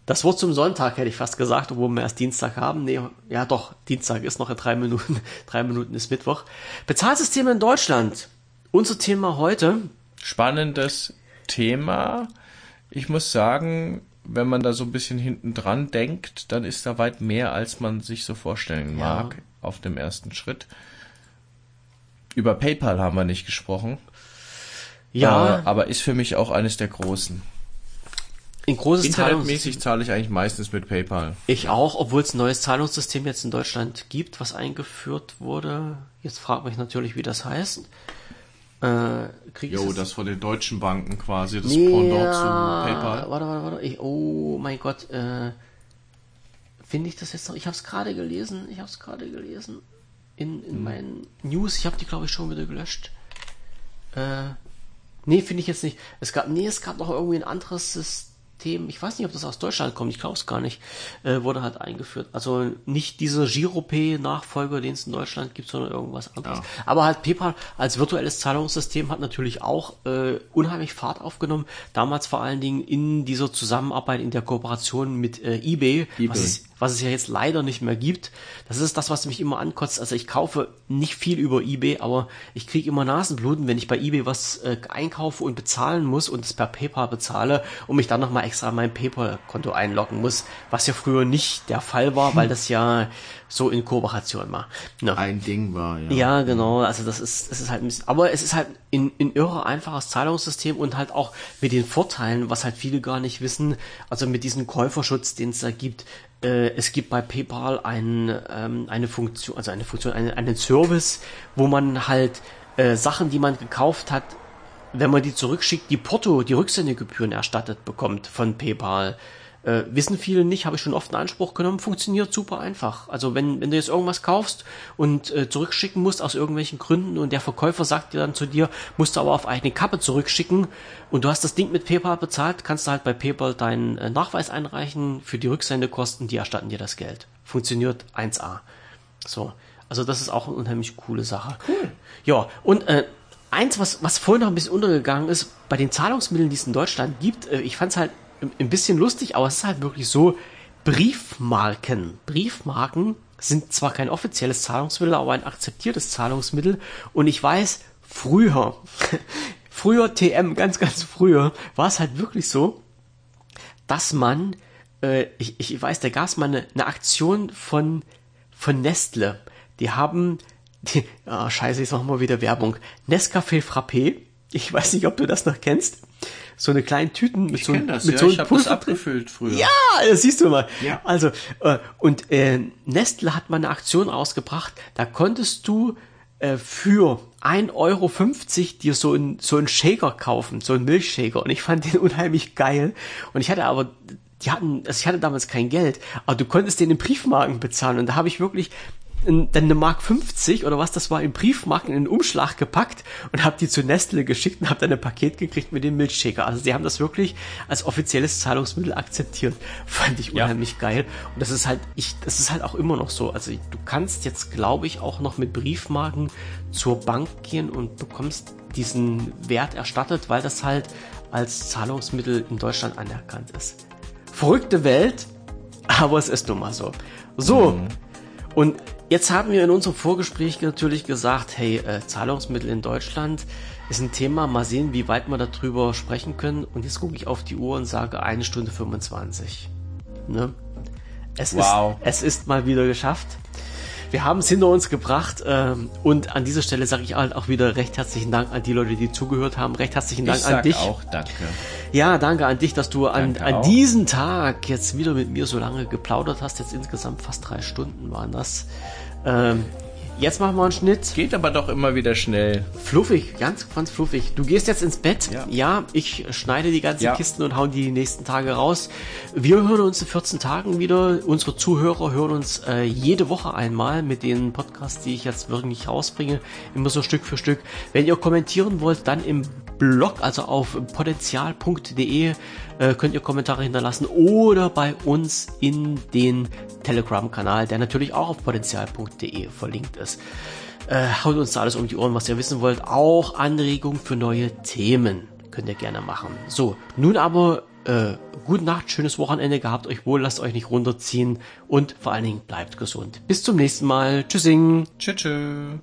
[SPEAKER 2] Das Wort zum Sonntag hätte ich fast gesagt, obwohl wir erst Dienstag haben. Nee, ja doch, Dienstag ist noch in drei Minuten. (laughs) drei Minuten ist Mittwoch. Bezahlsysteme in Deutschland. Unser Thema heute.
[SPEAKER 1] Spannendes Thema. Ich muss sagen, wenn man da so ein bisschen hinten dran denkt, dann ist da weit mehr, als man sich so vorstellen mag ja. auf dem ersten Schritt. Über PayPal haben wir nicht gesprochen. Ja. Äh, aber ist für mich auch eines der großen.
[SPEAKER 2] In großes
[SPEAKER 1] Internetmäßig zahle ich eigentlich meistens mit PayPal.
[SPEAKER 2] Ich auch, obwohl es ein neues Zahlungssystem jetzt in Deutschland gibt, was eingeführt wurde. Jetzt fragt mich natürlich, wie das heißt.
[SPEAKER 1] Äh, jo, das von den deutschen Banken quasi, das nee, Pendant zu PayPal.
[SPEAKER 2] Warte, warte, warte. Ich, oh mein Gott, äh, finde ich das jetzt noch? Ich habe es gerade gelesen. Ich habe es gerade gelesen in, in hm. meinen News. Ich habe die glaube ich schon wieder gelöscht. Äh, nee, finde ich jetzt nicht. Es gab, nee, es gab noch irgendwie ein anderes System Themen, ich weiß nicht, ob das aus Deutschland kommt, ich glaube es gar nicht, äh, wurde halt eingeführt. Also nicht dieser Giropay-Nachfolger, den es in Deutschland gibt, sondern irgendwas anderes. Ja. Aber halt PayPal als virtuelles Zahlungssystem hat natürlich auch äh, unheimlich Fahrt aufgenommen. Damals vor allen Dingen in dieser Zusammenarbeit, in der Kooperation mit äh, eBay, eBay. Was, es, was es ja jetzt leider nicht mehr gibt. Das ist das, was mich immer ankotzt. Also ich kaufe nicht viel über eBay, aber ich kriege immer Nasenbluten, wenn ich bei eBay was äh, einkaufe und bezahlen muss und es per PayPal bezahle und mich dann nochmal extra mein PayPal-Konto einloggen muss, was ja früher nicht der Fall war, weil das ja so in Kooperation war.
[SPEAKER 1] Ne? Ein Ding war, ja.
[SPEAKER 2] Ja, genau. Also das ist, das ist halt ein bisschen, aber es ist halt in, in irre einfaches Zahlungssystem und halt auch mit den Vorteilen, was halt viele gar nicht wissen, also mit diesem Käuferschutz, den es da gibt. Äh, es gibt bei PayPal ein, ähm, eine Funktion, also eine Funktion, eine, einen Service, wo man halt äh, Sachen, die man gekauft hat, wenn man die zurückschickt, die Porto, die Rücksendegebühren erstattet bekommt von PayPal. Äh, wissen viele nicht, habe ich schon oft in Anspruch genommen, funktioniert super einfach. Also wenn, wenn du jetzt irgendwas kaufst und äh, zurückschicken musst aus irgendwelchen Gründen und der Verkäufer sagt dir dann zu dir, musst du aber auf eigene Kappe zurückschicken und du hast das Ding mit PayPal bezahlt, kannst du halt bei PayPal deinen äh, Nachweis einreichen für die Rücksendekosten, die erstatten dir das Geld. Funktioniert 1A. So. Also das ist auch eine unheimlich coole Sache. Cool. Ja, und äh, eins, was, was vorhin noch ein bisschen untergegangen ist, bei den Zahlungsmitteln, die es in Deutschland gibt, äh, ich fand es halt ein bisschen lustig, aber es ist halt wirklich so, Briefmarken. Briefmarken sind zwar kein offizielles Zahlungsmittel, aber ein akzeptiertes Zahlungsmittel. Und ich weiß, früher, (laughs) früher TM, ganz, ganz früher, war es halt wirklich so, dass man, äh, ich, ich weiß, da gab es mal eine, eine Aktion von, von Nestle. Die haben, die, oh, scheiße, jetzt machen wir wieder Werbung. Nescafé Frappé. Ich weiß nicht, ob du das noch kennst so eine kleinen Tüten mit
[SPEAKER 1] ich
[SPEAKER 2] so,
[SPEAKER 1] das,
[SPEAKER 2] mit
[SPEAKER 1] ja,
[SPEAKER 2] so
[SPEAKER 1] ich einem Pulver abgefüllt früher.
[SPEAKER 2] Ja, das siehst du mal. Ja. Also äh, und äh, Nestle hat mal eine Aktion ausgebracht, da konntest du äh, für 1,50 Euro dir so ein so ein Shaker kaufen, so ein Milchshaker und ich fand den (laughs) unheimlich geil und ich hatte aber die hatten, also ich hatte damals kein Geld, aber du konntest den in Briefmarken bezahlen und da habe ich wirklich dann eine Mark 50 oder was das war in Briefmarken in einen Umschlag gepackt und habe die zu Nestle geschickt und habe dann ein Paket gekriegt mit dem Milchshaker. Also sie haben das wirklich als offizielles Zahlungsmittel akzeptiert. (laughs) Fand ich unheimlich ja. geil. Und das ist halt, ich, das ist halt auch immer noch so. Also du kannst jetzt, glaube ich, auch noch mit Briefmarken zur Bank gehen und bekommst diesen Wert erstattet, weil das halt als Zahlungsmittel in Deutschland anerkannt ist. Verrückte Welt, (laughs) Aber es ist nun mal so. So. Mhm. Und jetzt haben wir in unserem Vorgespräch natürlich gesagt, hey, äh, Zahlungsmittel in Deutschland ist ein Thema. Mal sehen, wie weit wir darüber sprechen können. Und jetzt gucke ich auf die Uhr und sage eine Stunde 25. Ne? Es, wow. ist, es ist mal wieder geschafft. Wir haben es hinter uns gebracht ähm, und an dieser Stelle sage ich halt auch wieder recht herzlichen Dank an die Leute, die zugehört haben. Recht herzlichen Dank
[SPEAKER 1] ich
[SPEAKER 2] an dich.
[SPEAKER 1] auch danke.
[SPEAKER 2] Ja, danke an dich, dass du an, an diesem Tag jetzt wieder mit mir so lange geplaudert hast. Jetzt insgesamt fast drei Stunden waren das. Ähm, Jetzt machen wir einen Schnitt.
[SPEAKER 1] Geht aber doch immer wieder schnell.
[SPEAKER 2] Fluffig, ganz, ganz fluffig. Du gehst jetzt ins Bett. Ja, ja ich schneide die ganzen ja. Kisten und hau die, die nächsten Tage raus. Wir hören uns in 14 Tagen wieder. Unsere Zuhörer hören uns äh, jede Woche einmal mit den Podcasts, die ich jetzt wirklich rausbringe. Immer so Stück für Stück. Wenn ihr kommentieren wollt, dann im Blog, also auf potenzial.de äh, könnt ihr Kommentare hinterlassen oder bei uns in den Telegram-Kanal, der natürlich auch auf potenzial.de verlinkt ist. Äh, haut uns da alles um die Ohren, was ihr wissen wollt. Auch Anregungen für neue Themen könnt ihr gerne machen. So, nun aber äh, gute Nacht, schönes Wochenende, gehabt euch wohl, lasst euch nicht runterziehen und vor allen Dingen bleibt gesund. Bis zum nächsten Mal. Tschüssing.
[SPEAKER 1] Tschüss. tschüss.